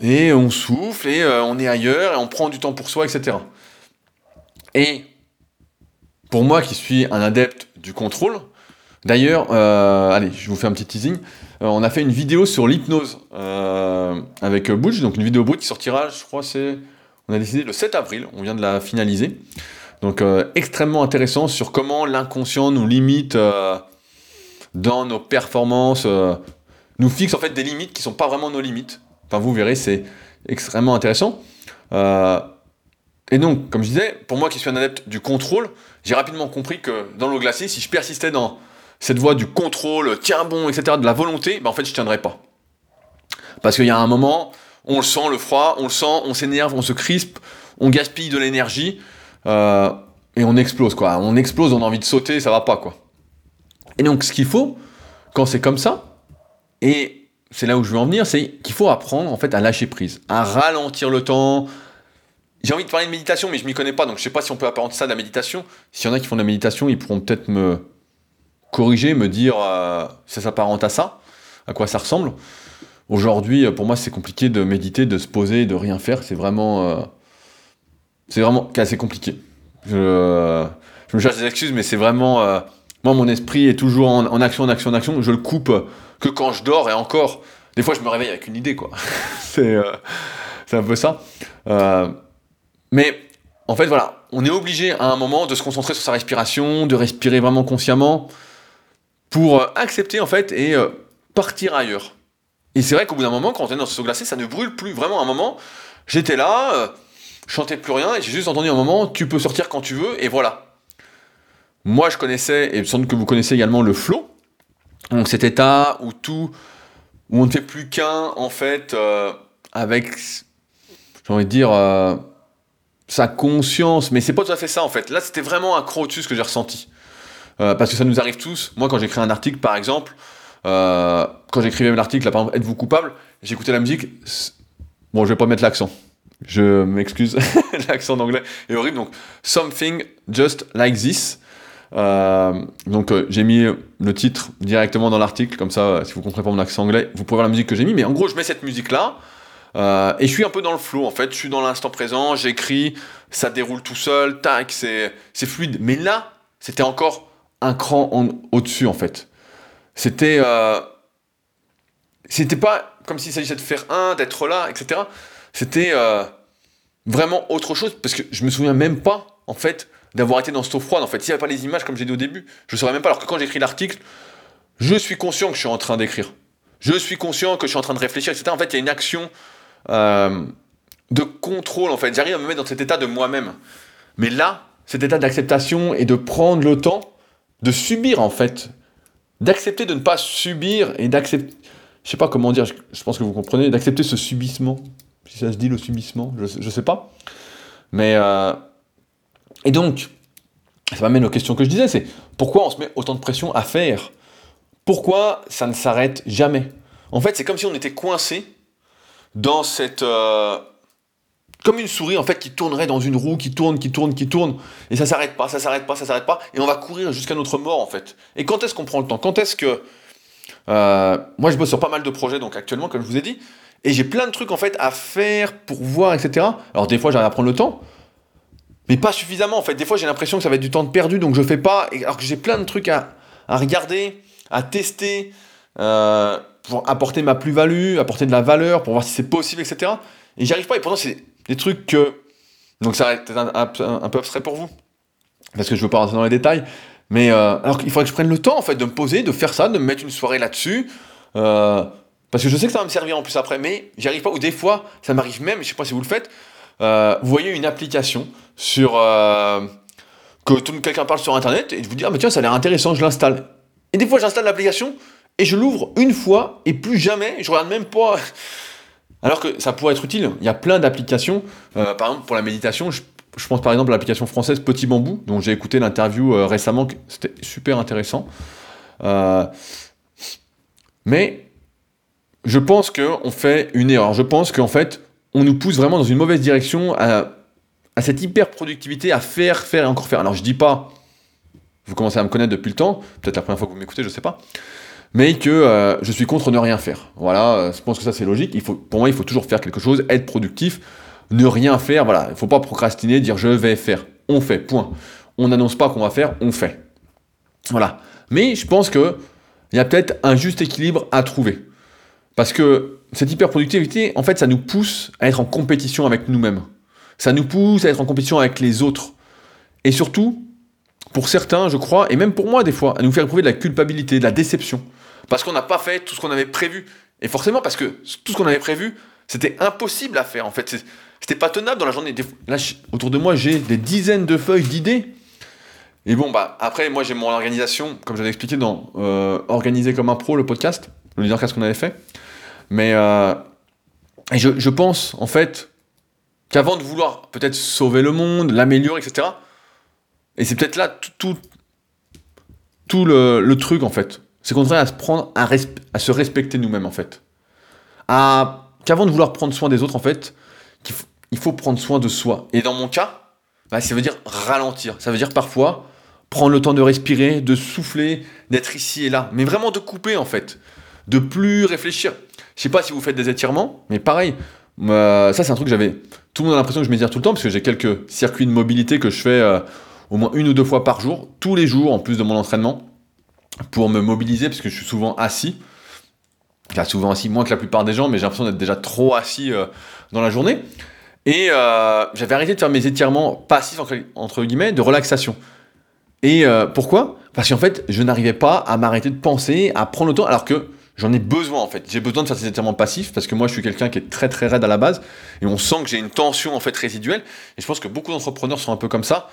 Speaker 1: et on souffle, et euh, on est ailleurs, et on prend du temps pour soi, etc. Et pour moi qui suis un adepte du contrôle, d'ailleurs, euh, allez, je vous fais un petit teasing, euh, on a fait une vidéo sur l'hypnose avec Butch, donc une vidéo brute qui sortira, je crois, c'est on a décidé le 7 avril, on vient de la finaliser. Donc euh, extrêmement intéressant sur comment l'inconscient nous limite euh, dans nos performances, euh, nous fixe en fait des limites qui sont pas vraiment nos limites. Enfin vous verrez, c'est extrêmement intéressant. et donc, comme je disais, pour moi qui suis un adepte du contrôle, j'ai rapidement compris que dans l'eau glacée, si je persistais dans cette voie du contrôle, tiens bon, etc., de la volonté, ben en fait je tiendrais pas. Parce qu'il y a un moment, on le sent, le froid, on le sent, on s'énerve, on se crispe, on gaspille de l'énergie, euh, et on explose, quoi. On explose, on a envie de sauter, ça va pas, quoi. Et donc, ce qu'il faut, quand c'est comme ça, et c'est là où je veux en venir, c'est qu'il faut apprendre, en fait, à lâcher prise, à ralentir le temps. J'ai envie de parler de méditation, mais je m'y connais pas, donc je sais pas si on peut apparenter ça de la méditation. S'il y en a qui font de la méditation, ils pourront peut-être me corriger, me dire euh, ça s'apparente à ça, à quoi ça ressemble. Aujourd'hui, pour moi, c'est compliqué de méditer, de se poser, de rien faire. C'est vraiment, euh, c'est vraiment assez compliqué. Je, me cherche des excuses, mais c'est vraiment, euh, moi, mon esprit est toujours en, action, en action, en action. Je le coupe que quand je dors et encore. Des fois, je me réveille avec une idée, quoi. (laughs) euh, c'est un peu ça. mais en fait, voilà, on est obligé à un moment de se concentrer sur sa respiration, de respirer vraiment consciemment pour accepter en fait et partir ailleurs. Et c'est vrai qu'au bout d'un moment, quand on est dans ce glacé, ça ne brûle plus. Vraiment, à un moment, j'étais là, euh, je chantais plus rien, et j'ai juste entendu un moment, tu peux sortir quand tu veux, et voilà. Moi, je connaissais, et sans doute que vous connaissez également le flow. Donc cet état où tout, où on ne fait plus qu'un, en fait, euh, avec, j'ai envie de dire, euh, sa conscience. Mais c'est pas tout à fait ça, en fait. Là, c'était vraiment un crotus que j'ai ressenti. Parce que ça nous arrive tous. Moi, quand j'écris un article, par exemple, euh, quand j'écrivais l'article, par exemple, êtes-vous coupable? J'écoutais la musique. Bon, je vais pas mettre l'accent. Je m'excuse, (laughs) l'accent d'anglais est horrible. Donc, something just like this. Euh, donc, euh, j'ai mis le titre directement dans l'article, comme ça, si vous comprenez pas mon accent anglais, vous pouvez voir la musique que j'ai mis. Mais en gros, je mets cette musique-là. et je suis un peu dans le flow en fait, je suis dans l'instant présent, j'écris, ça déroule tout seul, tac, c'est fluide. Mais là, c'était encore un cran au-dessus en fait. C'était. Euh, c'était pas comme s'il s'agissait de faire un, d'être là, etc. C'était euh, vraiment autre chose, parce que je me souviens même pas, en fait, d'avoir été dans cette eau froide. En fait, s'il n'y avait pas les images, comme j'ai dit au début, je ne saurais même pas. Alors que quand j'écris l'article, je suis conscient que je suis en train d'écrire. Je suis conscient que je suis en train de réfléchir, etc. En fait, il y a une action euh, de contrôle, en fait. J'arrive à me mettre dans cet état de moi-même. Mais là, cet état d'acceptation et de prendre le temps de subir, en fait, d'accepter de ne pas subir et d'accepter, je sais pas comment dire, je, pense que vous comprenez, d'accepter ce subissement, si ça se dit le subissement, je, je sais pas. Mais, euh, et donc, ça m'amène aux questions que je disais, c'est pourquoi on se met autant de pression à faire? Pourquoi ça ne s'arrête jamais? En fait, c'est comme si on était coincé dans cette, euh, comme une souris en fait qui tournerait dans une roue, qui tourne, qui tourne, qui tourne, et ça s'arrête pas, ça s'arrête pas, ça s'arrête pas, et on va courir jusqu'à notre mort en fait. Et quand est-ce qu'on prend le temps? Quand est-ce que Euh, moi, je bosse sur pas mal de projets, donc actuellement, comme je vous ai dit, et j'ai plein de trucs en fait à faire pour voir, etc. Alors des fois, j'arrive à prendre le temps, mais pas suffisamment en fait. Des fois, j'ai l'impression que ça va être du temps perdu, donc je fais pas, alors que j'ai plein de trucs à, à regarder, à tester, euh, pour apporter ma plus-value, apporter de la valeur, pour voir si c'est possible, etc. Et j'y arrive pas, et pourtant, c'est des trucs que. Donc ça va être un, peu abstrait pour vous, parce que je veux pas rentrer dans les détails, mais euh, alors qu'il faudrait que je prenne le temps en fait de me poser, de faire ça, de me mettre une soirée là-dessus. Euh, parce que je sais que ça va me servir en plus après, mais j'y arrive pas. Ou des fois, ça m'arrive même, je sais pas si vous le faites, euh, vous voyez une application sur que quelqu'un parle sur internet et je vous dis ah mais tiens ça a l'air intéressant, je l'installe. Et des fois j'installe l'application et je l'ouvre une fois et plus jamais, je regarde même pas. Alors que ça pourrait être utile. Il y a plein d'applications. par exemple pour la méditation, je pense par exemple à l'application française Petit Bambou, dont j'ai écouté l'interview euh, récemment, c'était super intéressant. Euh, mais je pense qu'on fait une erreur. Je pense qu'en fait, on nous pousse vraiment dans une mauvaise direction à, cette hyper productivité, à faire, faire et encore faire. Alors je dis pas, vous commencez à me connaître depuis le temps, peut-être la première fois que vous m'écoutez, je sais pas, mais que euh, je suis contre ne rien faire. Voilà, je pense que ça c'est logique. Pour moi, il faut toujours faire quelque chose, être productif ne rien faire, voilà, il ne faut pas procrastiner, dire je vais faire, on fait, point. On n'annonce pas qu'on va faire, on fait. Voilà. Mais je pense qu'il y a peut-être un juste équilibre à trouver. Parce que cette hyper-productivité, en fait, ça nous pousse à être en compétition avec nous-mêmes. Ça nous pousse à être en compétition avec les autres. Et surtout, pour certains, je crois, et même pour moi des fois, à nous faire éprouver de la culpabilité, de la déception. Parce qu'on n'a pas fait tout ce qu'on avait prévu. Et forcément, parce que tout ce qu'on avait prévu, c'était impossible à faire. En fait, c'était pas tenable dans la journée. Là, autour de moi, j'ai des dizaines de feuilles d'idées. Et bon, bah, après, moi, j'ai mon organisation, comme j'avais expliqué dans euh, Organiser comme un pro, le podcast, le leadercast qu'on avait fait. Mais euh, je, pense, en fait, qu'avant de vouloir peut-être sauver le monde, l'améliorer, etc., et c'est peut-être là tout, le, truc, en fait. C'est devrait à se prendre, à, se respecter nous-mêmes, en fait. Qu'avant de vouloir prendre soin des autres, en fait, il faut prendre soin de soi. Et dans mon cas, bah, ça veut dire ralentir. Ça veut dire parfois prendre le temps de respirer, de souffler, d'être ici et là. Mais vraiment de couper en fait. De plus réfléchir. Je sais pas si vous faites des étirements, mais pareil. ça, c'est un truc que j'avais. Tout le monde a l'impression que je m'étire tout le temps parce que j'ai quelques circuits de mobilité que je fais euh, au moins une ou deux fois par jour, tous les jours en plus de mon entraînement, pour me mobiliser parce que je suis souvent assis. Enfin, souvent assis, moins que la plupart des gens, mais j'ai l'impression d'être déjà trop assis euh, dans la journée. Et euh, j'avais arrêté de faire mes étirements passifs, entre, guillemets, de relaxation. Et euh, pourquoi? Parce qu'en fait, je n'arrivais pas à m'arrêter de penser, à prendre le temps, alors que j'en ai besoin en fait. J'ai besoin de faire ces étirements passifs parce que moi je suis quelqu'un qui est très très raide à la base et on sent que j'ai une tension en fait résiduelle. Et je pense que beaucoup d'entrepreneurs sont un peu comme ça.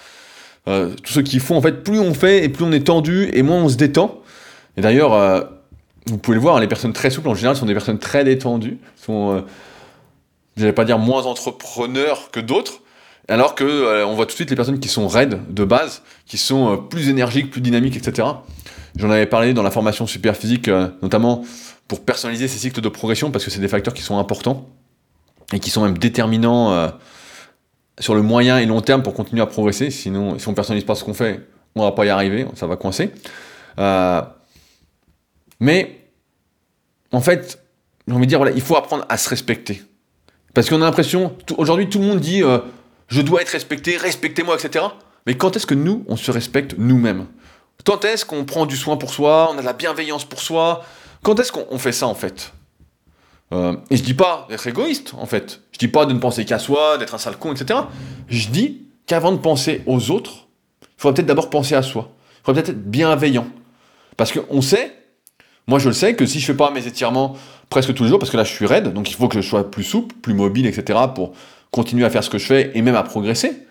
Speaker 1: Euh, tous ceux qui font en fait, plus on fait et plus on est tendu et moins on se détend. Et d'ailleurs, vous pouvez le voir, hein, les personnes très souples en général sont des personnes très détendues, sont je vais pas dire moins entrepreneurs que d'autres, alors que euh, on voit tout de suite les personnes qui sont raides de base, qui sont euh, plus énergiques, plus dynamiques, etc. J'en avais parlé dans la formation super physique, euh, notamment pour personnaliser ces cycles de progression, parce que c'est des facteurs qui sont importants et qui sont même déterminants sur le moyen et long terme pour continuer à progresser. Sinon, si on personnalise pas ce qu'on fait, on va pas y arriver, ça va coincer. mais en fait, j'ai envie de dire, voilà, il faut apprendre à se respecter. Parce qu'on a l'impression, aujourd'hui tout le monde dit euh, je dois être respecté, respectez-moi, etc. Mais quand est-ce que nous, on se respecte nous-mêmes? Quand est-ce qu'on prend du soin pour soi, on a de la bienveillance pour soi? Quand est-ce qu'on fait ça en fait? Euh, Et je dis pas d'être égoïste en fait. Je dis pas de ne penser qu'à soi, d'être un sale con, etc. Je dis qu'avant de penser aux autres, il faudrait peut-être d'abord penser à soi. Il faudrait peut-être être bienveillant. Parce qu'on sait, moi je le sais, que si je fais pas mes étirements presque tous les jours parce que là je suis raide, donc il faut que je sois plus souple, plus mobile, etc. pour continuer à faire ce que je fais et même à progresser.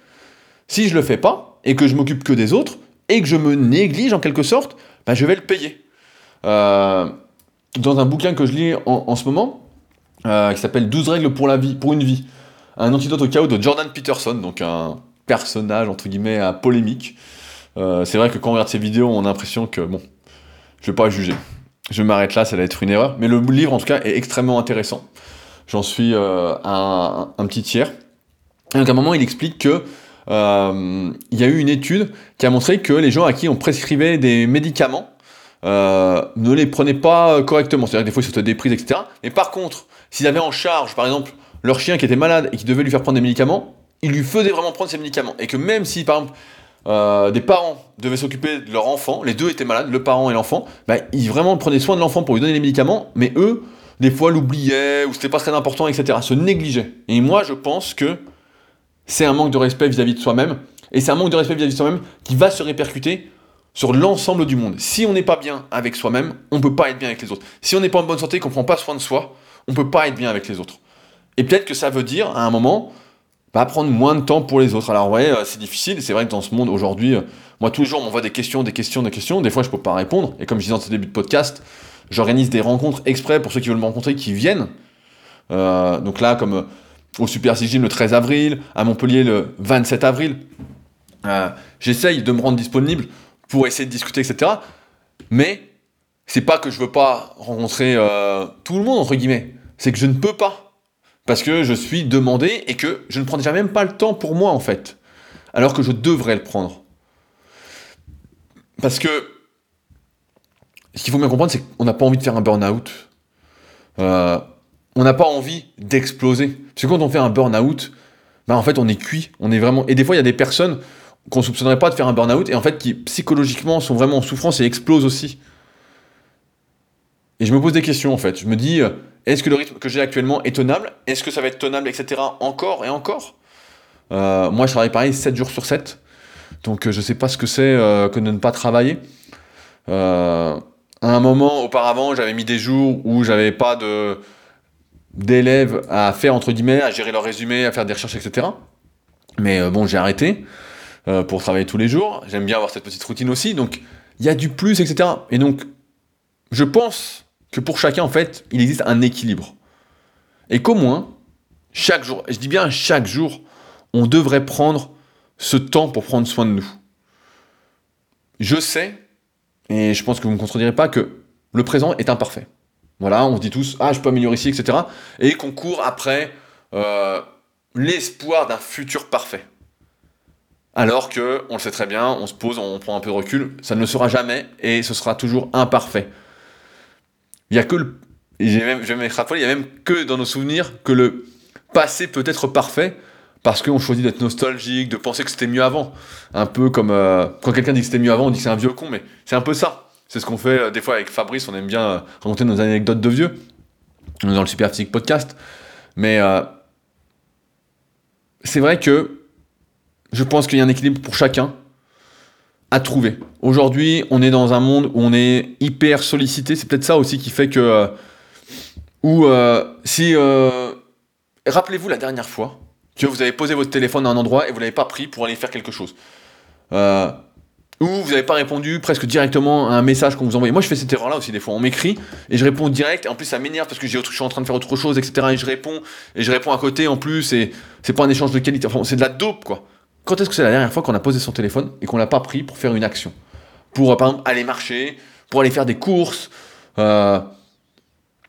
Speaker 1: Si je le fais pas et que je m'occupe que des autres et que je me néglige en quelque sorte, ben je vais le payer. Euh, dans un bouquin que je lis en, ce moment, euh, qui s'appelle 12 règles pour la vie, pour une vie, un antidote au chaos de Jordan Peterson, donc un personnage entre guillemets à polémique. Euh, c'est vrai que quand on regarde ces vidéos, on a l'impression que bon, je vais pas juger je m'arrête là, ça va être une erreur. Mais le livre, en tout cas, est extrêmement intéressant. J'en suis euh, un, petit tiers. Et donc, à un moment, il explique que euh, il y a eu une étude qui a montré que les gens à qui on prescrivait des médicaments euh, ne les prenait pas correctement. C'est-à-dire que des fois, ils se déprise, etc. Mais par contre, s'ils avaient en charge, par exemple, leur chien qui était malade et qui devait lui faire prendre des médicaments, ils lui faisaient vraiment prendre ces médicaments. Et que même si, par exemple, euh, des parents devaient s'occuper de leur enfant, les deux étaient malades, le parent et l'enfant, bah, ils vraiment prenaient soin de l'enfant pour lui donner les médicaments, mais eux, des fois, l'oubliaient, ou c'était pas très important, etc., se négligeaient. Et moi, je pense que c'est un manque de respect vis-à-vis de soi-même, et c'est un manque de respect vis-à-vis de soi-même qui va se répercuter sur l'ensemble du monde. Si on n'est pas bien avec soi-même, on peut pas être bien avec les autres. Si on n'est pas en bonne santé, qu'on prend pas soin de soi, on peut pas être bien avec les autres. Et peut-être que ça veut dire, à un moment, pas prendre moins de temps pour les autres. Alors ouais, euh, c'est difficile, c'est vrai que dans ce monde aujourd'hui, euh, moi tous les jours on m'envoie des questions, des questions, des questions, des fois je peux pas répondre, et comme je disais dans ce début de podcast, j'organise des rencontres exprès pour ceux qui veulent me rencontrer, qui viennent. Euh, donc là, comme au Super Sigil le 13 avril, à Montpellier le 27 avril, j'essaye de me rendre disponible pour essayer de discuter, etc. Mais c'est pas que je veux pas rencontrer tout le monde, entre guillemets, c'est que je ne peux pas parce que je suis demandé et que je ne prends déjà même pas le temps pour moi en fait. Alors que je devrais le prendre. Parce que ce qu'il faut bien comprendre, c'est qu'on n'a pas envie de faire un burn-out. Euh, on n'a pas envie d'exploser. Parce que quand on fait un burn-out, bah en fait on est cuit. On est vraiment. Et des fois, il y a des personnes qu'on soupçonnerait pas de faire un burn-out et en fait qui psychologiquement sont vraiment en souffrance et explosent aussi. Et je me pose des questions en fait. Je me dis, euh, est-ce que le rythme que j'ai actuellement est tenable? Est-ce que ça va être tenable, etc. encore et encore? Euh, Moi, je travaille pareil 7 jours sur 7. Donc, euh, je ne sais pas ce que c'est euh, que de ne pas travailler. à un moment, auparavant, j'avais mis des jours où j'avais pas d'élèves à faire, entre guillemets, à gérer leur résumé, à faire des recherches, etc. Mais bon, j'ai arrêté pour travailler tous les jours. J'aime bien avoir cette petite routine aussi. Donc, il y a du plus, etc. Et donc, je pense que pour chacun, en fait, il existe un équilibre. Et qu'au moins, chaque jour, je dis bien chaque jour, on devrait prendre ce temps pour prendre soin de nous. Je sais, et je pense que vous ne me contredirez pas, que le présent est imparfait. Voilà, on se dit tous, ah, je peux améliorer ici, etc. Et qu'on court après euh, l'espoir d'un futur parfait. Alors que, on le sait très bien, on se pose, on prend un peu de recul, ça ne le sera jamais et ce sera toujours imparfait. Il a que le. Même, je vais il y a même que dans nos souvenirs que le passé peut être parfait parce qu'on choisit d'être nostalgique, de penser que c'était mieux avant. Un peu comme euh, quand quelqu'un dit que c'était mieux avant, on dit que c'est un vieux con, mais c'est un peu ça. C'est ce qu'on fait euh, des fois avec Fabrice, on aime bien euh, raconter nos anecdotes de vieux, dans le Super Physique Podcast. Mais c'est vrai que je pense qu'il y a un équilibre pour chacun à trouver. Aujourd'hui, on est dans un monde où on est hyper sollicité. C'est peut-être ça aussi qui fait que. Euh, ou euh, si. Euh, rappelez-vous la dernière fois que vous avez posé votre téléphone à un endroit et vous l'avez pas pris pour aller faire quelque chose. ou vous n'avez pas répondu presque directement à un message qu'on vous envoie. Moi, je fais cette erreur-là aussi des fois. On m'écrit et je réponds direct. En plus, ça m'énerve parce que je suis en train de faire autre chose, etc. Et je réponds et je réponds à côté en plus. Et c'est pas un échange de qualité. Enfin, c'est de la dope, quoi. Quand est-ce que c'est la dernière fois qu'on a posé son téléphone et qu'on l'a pas pris pour faire une action Pour, euh, par exemple, aller marcher, pour aller faire des courses. Euh,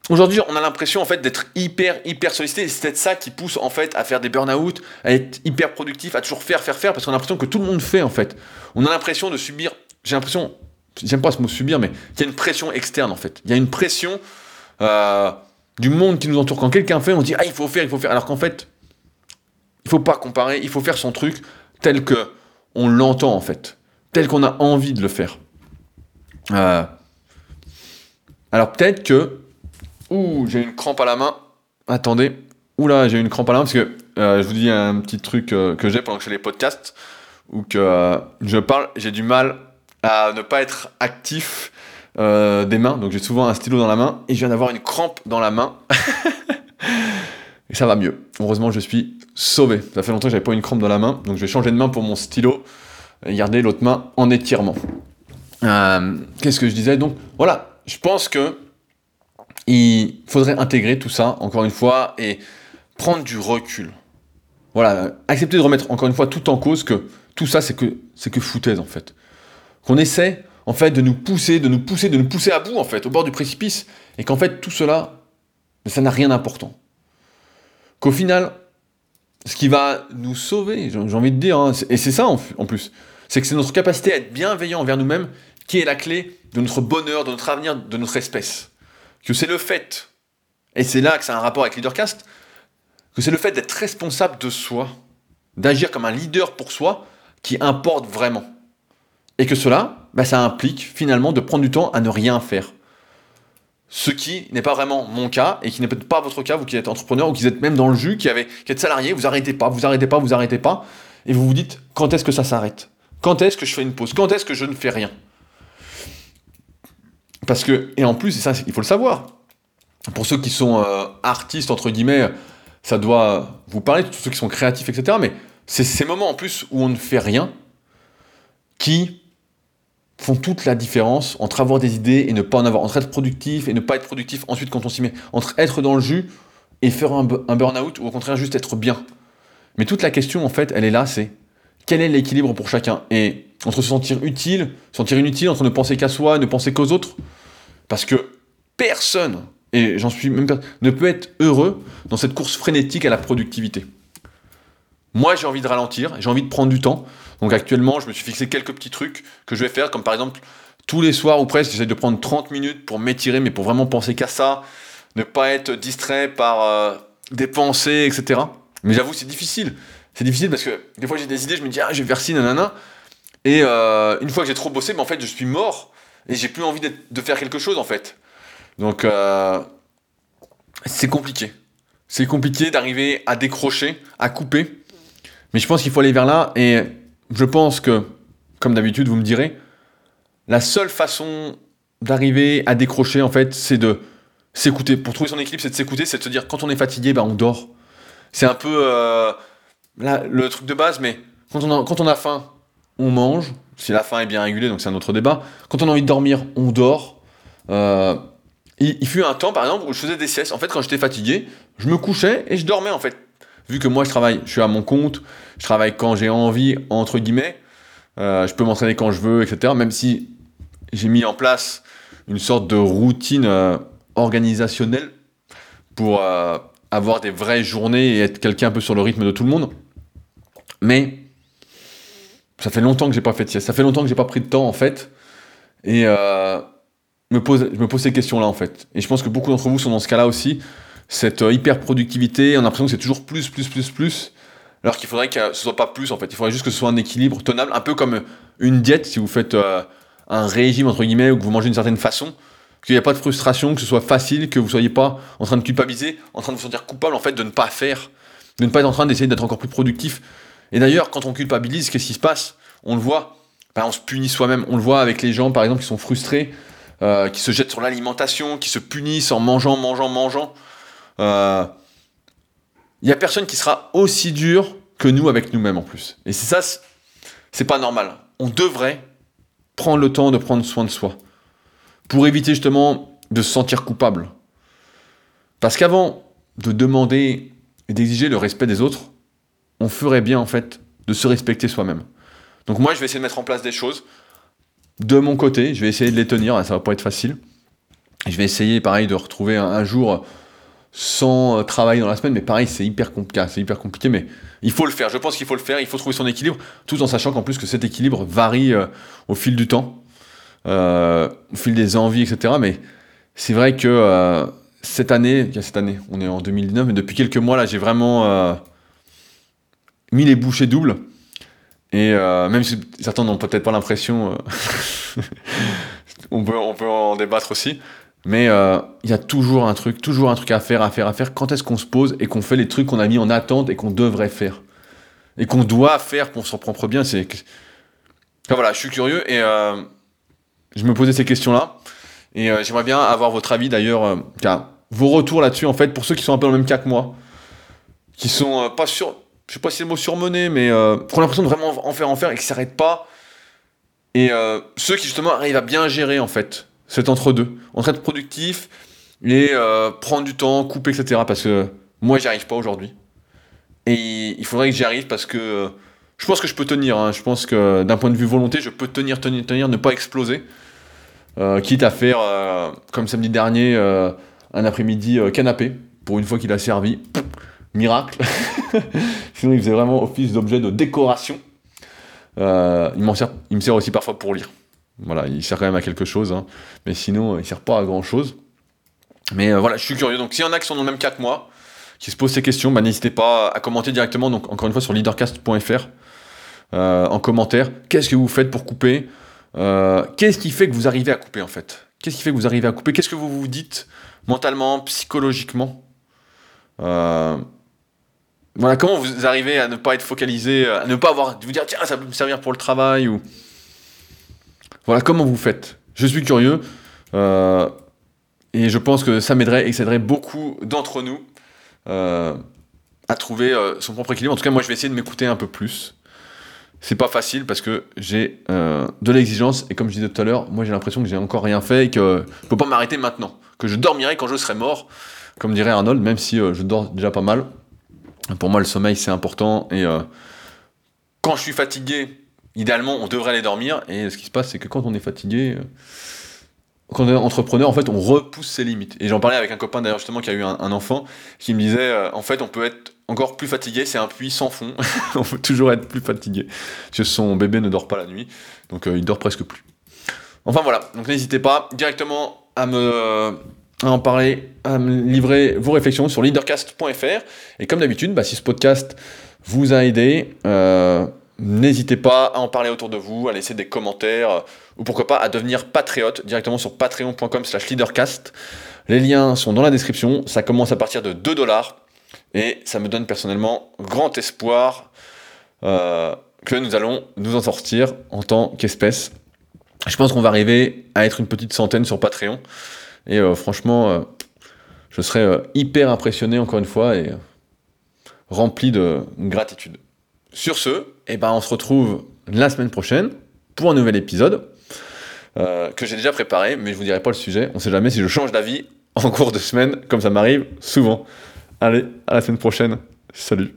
Speaker 1: aujourd'hui, on a l'impression en fait d'être hyper, hyper sollicité. c'est peut-être ça qui pousse en fait à faire des burn-out, à être hyper productif, à toujours faire, faire, faire, parce qu'on a l'impression que tout le monde fait en fait. On a l'impression de subir. J'ai l'impression, j'aime pas ce mot subir, mais il y a une pression externe en fait. Il y a une pression euh, du monde qui nous entoure. Quand quelqu'un fait, on dit ah il faut faire, il faut faire. Alors qu'en fait, il faut pas comparer, il faut faire son truc tel que on l'entend en fait, tel qu'on a envie de le faire. Euh, alors peut-être que, ouh, j'ai une crampe à la main. Attendez, oula, j'ai une crampe à la main parce que euh, je vous dis un petit truc euh, que j'ai pendant que je fais les podcasts ou que je parle, j'ai du mal à ne pas être actif des mains, donc j'ai souvent un stylo dans la main et je viens d'avoir une crampe dans la main. (laughs) et ça va mieux. Heureusement, je suis sauvé. Ça fait longtemps que j'avais pas une crampe dans la main, donc je vais changer de main pour mon stylo et garder l'autre main en étirement. Euh, qu'est-ce que je disais Donc? Voilà, je pense que il faudrait intégrer tout ça, encore une fois, et prendre du recul. Voilà, accepter de remettre encore une fois tout en cause que tout ça c'est que c'est que foutaise en fait. Qu'on essaie en fait de nous pousser, de nous pousser, de nous pousser à bout en fait, au bord du précipice, et qu'en fait tout cela, ça n'a rien d'important qu'au final, ce qui va nous sauver, j'ai envie de dire, hein, et c'est ça en, plus, c'est que c'est notre capacité à être bienveillant envers nous-mêmes qui est la clé de notre bonheur, de notre avenir, de notre espèce. Que c'est le fait, et c'est là que c'est un rapport avec Leadercast, que c'est le fait d'être responsable de soi, d'agir comme un leader pour soi, qui importe vraiment. Et que cela, bah, ça implique finalement de prendre du temps à ne rien faire. Ce qui n'est pas vraiment mon cas et qui n'est peut-être pas votre cas, vous qui êtes entrepreneur ou qui êtes même dans le jus, qui, avez, qui êtes salarié, vous arrêtez pas, vous arrêtez pas, vous arrêtez pas, et vous vous dites quand est-ce que ça s'arrête? Quand est-ce que je fais une pause? Quand est-ce que je ne fais rien? Parce que, et en plus, et ça, il faut le savoir, pour ceux qui sont euh, artistes, entre guillemets, ça doit vous parler, tous ceux qui sont créatifs, etc. Mais c'est ces moments en plus où on ne fait rien qui font toute la différence entre avoir des idées et ne pas en avoir, entre être productif et ne pas être productif ensuite quand on s'y met, entre être dans le jus et faire un, burn-out ou au contraire juste être bien. Mais toute la question en fait, elle est là, c'est quel est l'équilibre pour chacun? Et entre se sentir utile, sentir inutile, entre ne penser qu'à soi ne penser qu'aux autres, parce que personne et j'en suis même pas, ne peut être heureux dans cette course frénétique à la productivité. Moi, j'ai envie de ralentir, j'ai envie de prendre du temps. Donc actuellement, je me suis fixé quelques petits trucs que je vais faire, comme par exemple, tous les soirs ou presque, j'essaie de prendre 30 minutes pour m'étirer, mais pour vraiment penser qu'à ça, ne pas être distrait par euh, des pensées, etc. Mais j'avoue, c'est difficile. C'est difficile parce que des fois, j'ai des idées, je me dis, ah, je vais faire ci, nanana. Et euh, une fois que j'ai trop bossé, mais en fait, je suis mort et j'ai plus envie de faire quelque chose, en fait. Donc, euh, c'est compliqué. C'est compliqué d'arriver à décrocher, à couper. Mais je pense qu'il faut aller vers là. Et je pense que, comme d'habitude, vous me direz, la seule façon d'arriver à décrocher, en fait, c'est de s'écouter. Pour trouver son équilibre, c'est de s'écouter, c'est de se dire quand on est fatigué, ben, on dort. C'est un peu euh, le truc de base, mais quand on, a, quand on a faim, on mange. Si la faim est bien régulée, donc c'est un autre débat. Quand on a envie de dormir, on dort. Euh, il, fut un temps, par exemple, où je faisais des siestes. En fait, quand j'étais fatigué, je me couchais et je dormais, en fait. Vu que moi, je travaille, je suis à mon compte, je travaille quand j'ai envie, entre guillemets. Euh, je peux m'entraîner quand je veux, etc. Même si j'ai mis en place une sorte de routine euh, organisationnelle pour euh, avoir des vraies journées et être quelqu'un un peu sur le rythme de tout le monde. Mais ça fait longtemps que j'ai pas fait de sieste. Ça fait longtemps que j'ai pas pris de temps, en fait. Et je me pose ces questions-là en fait. Et je pense que beaucoup d'entre vous sont dans ce cas-là aussi. Cette euh, hyper productivité, on a l'impression que c'est toujours plus, plus, plus, plus. Alors qu'il faudrait que ce soit pas plus en fait. Il faudrait juste que ce soit un équilibre tenable, un peu comme une diète si vous faites euh, un régime entre guillemets ou que vous mangez d'une certaine façon. Qu'il n'y ait pas de frustration, que ce soit facile, que vous soyez pas en train de culpabiliser, en train de vous sentir coupable en fait de ne pas faire, de ne pas être en train d'essayer d'être encore plus productif. Et d'ailleurs, quand on culpabilise, qu'est-ce qui se passe? On le voit. Ben, on se punit soi-même. On le voit avec les gens, par exemple, qui sont frustrés euh, qui se jettent sur l'alimentation, qui se punissent en mangeant, mangeant, mangeant. Il euh, n'y a personne qui sera aussi dur que nous avec nous-mêmes en plus. Et c'est ça, c'est pas normal. On devrait prendre le temps de prendre soin de soi pour éviter justement de se sentir coupable. Parce qu'avant de demander et d'exiger le respect des autres, on ferait bien en fait de se respecter soi-même. Donc moi, je vais essayer de mettre en place des choses de mon côté, je vais essayer de les tenir, ça va pas être facile. Je vais essayer, pareil, de retrouver un, jour sans euh, travail dans la semaine, mais pareil, c'est hyper compliqué, c'est hyper compliqué, mais il faut le faire. Je pense qu'il faut le faire. Il faut trouver son équilibre, tout en sachant qu'en plus que cet équilibre varie euh, au fil du temps, euh, au fil des envies, etc. Mais c'est vrai que cette année, cette année, on est en 2019, mais depuis quelques mois là, j'ai vraiment mis les bouchées doubles et même si certains n'ont peut-être pas l'impression, (laughs) on, peut, on peut en débattre aussi, mais euh, il y a toujours un truc, toujours un truc à faire, à faire, à faire. Quand est-ce qu'on se pose et qu'on fait les trucs qu'on a mis en attente et qu'on devrait faire? Et qu'on doit faire pour s'en propre bien, c'est... Enfin voilà, je suis curieux et je me posais ces questions-là. Et j'aimerais bien avoir votre avis d'ailleurs, vos retours là-dessus en fait, pour ceux qui sont un peu dans le même cas que moi, qui sont pas sûrs je sais pas si le mot surmené, mais euh, qui ont l'impression de vraiment en faire, en faire et qui s'arrêtent pas. Et euh, ceux qui justement arrivent à bien gérer en fait cet entre-deux, entre être productif et euh, prendre du temps, couper, etc. Parce que moi, j'y arrive pas aujourd'hui. Et il faudrait que j'y arrive parce que je pense que je peux tenir. Hein. Je pense que d'un point de vue volonté, je peux tenir, tenir, tenir, ne pas exploser. quitte à faire, comme samedi dernier, un après-midi canapé, pour une fois qu'il a servi miracle. (laughs) Sinon, il faisait vraiment office d'objet de décoration. Euh, il, sert, il me sert aussi parfois pour lire. Voilà, il sert quand même à quelque chose, hein. mais sinon, il sert pas à grand chose. Mais voilà, je suis curieux. Donc, s'il y en a qui sont dans le même cas que moi, qui se posent ces questions, bah, n'hésitez pas à commenter directement. Donc, encore une fois, sur leadercast.fr, en commentaire. Qu'est-ce que vous faites pour couper? Qu'est-ce qui fait que vous arrivez à couper, en fait? Qu'est-ce qui fait que vous arrivez à couper? Qu'est-ce que vous vous dites mentalement, psychologiquement? Euh, Voilà, comment vous arrivez à ne pas être focalisé, à ne pas avoir, vous dire tiens ça peut me servir pour le travail voilà comment vous faites? Je suis curieux euh, et je pense que ça m'aiderait et que aiderait beaucoup d'entre nous euh, à trouver son propre équilibre. En tout cas, moi, je vais essayer de m'écouter un peu plus c'est pas facile parce que j'ai euh, de l'exigence et comme je disais tout à l'heure, moi j'ai l'impression que j'ai encore rien fait et que je peux pas m'arrêter maintenant, que je dormirai quand je serai mort, comme dirait Arnold, même si euh, je dors déjà pas mal. Pour moi le sommeil c'est important et euh, quand je suis fatigué, idéalement on devrait aller dormir et ce qui se passe c'est que quand on est fatigué, quand on est entrepreneur en fait on repousse ses limites. Et j'en parlais avec un copain d'ailleurs justement qui a eu un enfant qui me disait en fait on peut être encore plus fatigué, c'est un puits sans fond. (laughs) On peut toujours être plus fatigué. Parce que son bébé ne dort pas la nuit, donc euh, il dort presque plus. Enfin voilà, donc n'hésitez pas directement à me en parler, à me livrer vos réflexions sur leadercast.fr. Et comme d'habitude, bah, si ce podcast vous a aidé, euh, n'hésitez pas à en parler autour de vous, à laisser des commentaires, ou pourquoi pas à devenir patriote directement sur patreon.com slash leadercast. Les liens sont dans la description, ça commence à partir de 2 dollars. Et ça me donne personnellement grand espoir euh, que nous allons nous en sortir en tant qu'espèce. Je pense qu'on va arriver à être une petite centaine sur Patreon. Et euh, franchement, euh, je serais hyper impressionné encore une fois et rempli de gratitude. Sur ce, eh ben, on se retrouve la semaine prochaine pour un nouvel épisode que j'ai déjà préparé, mais je vous dirai pas le sujet. On ne sait jamais si je change d'avis en cours de semaine, comme ça m'arrive souvent. Allez, à la semaine prochaine. Salut.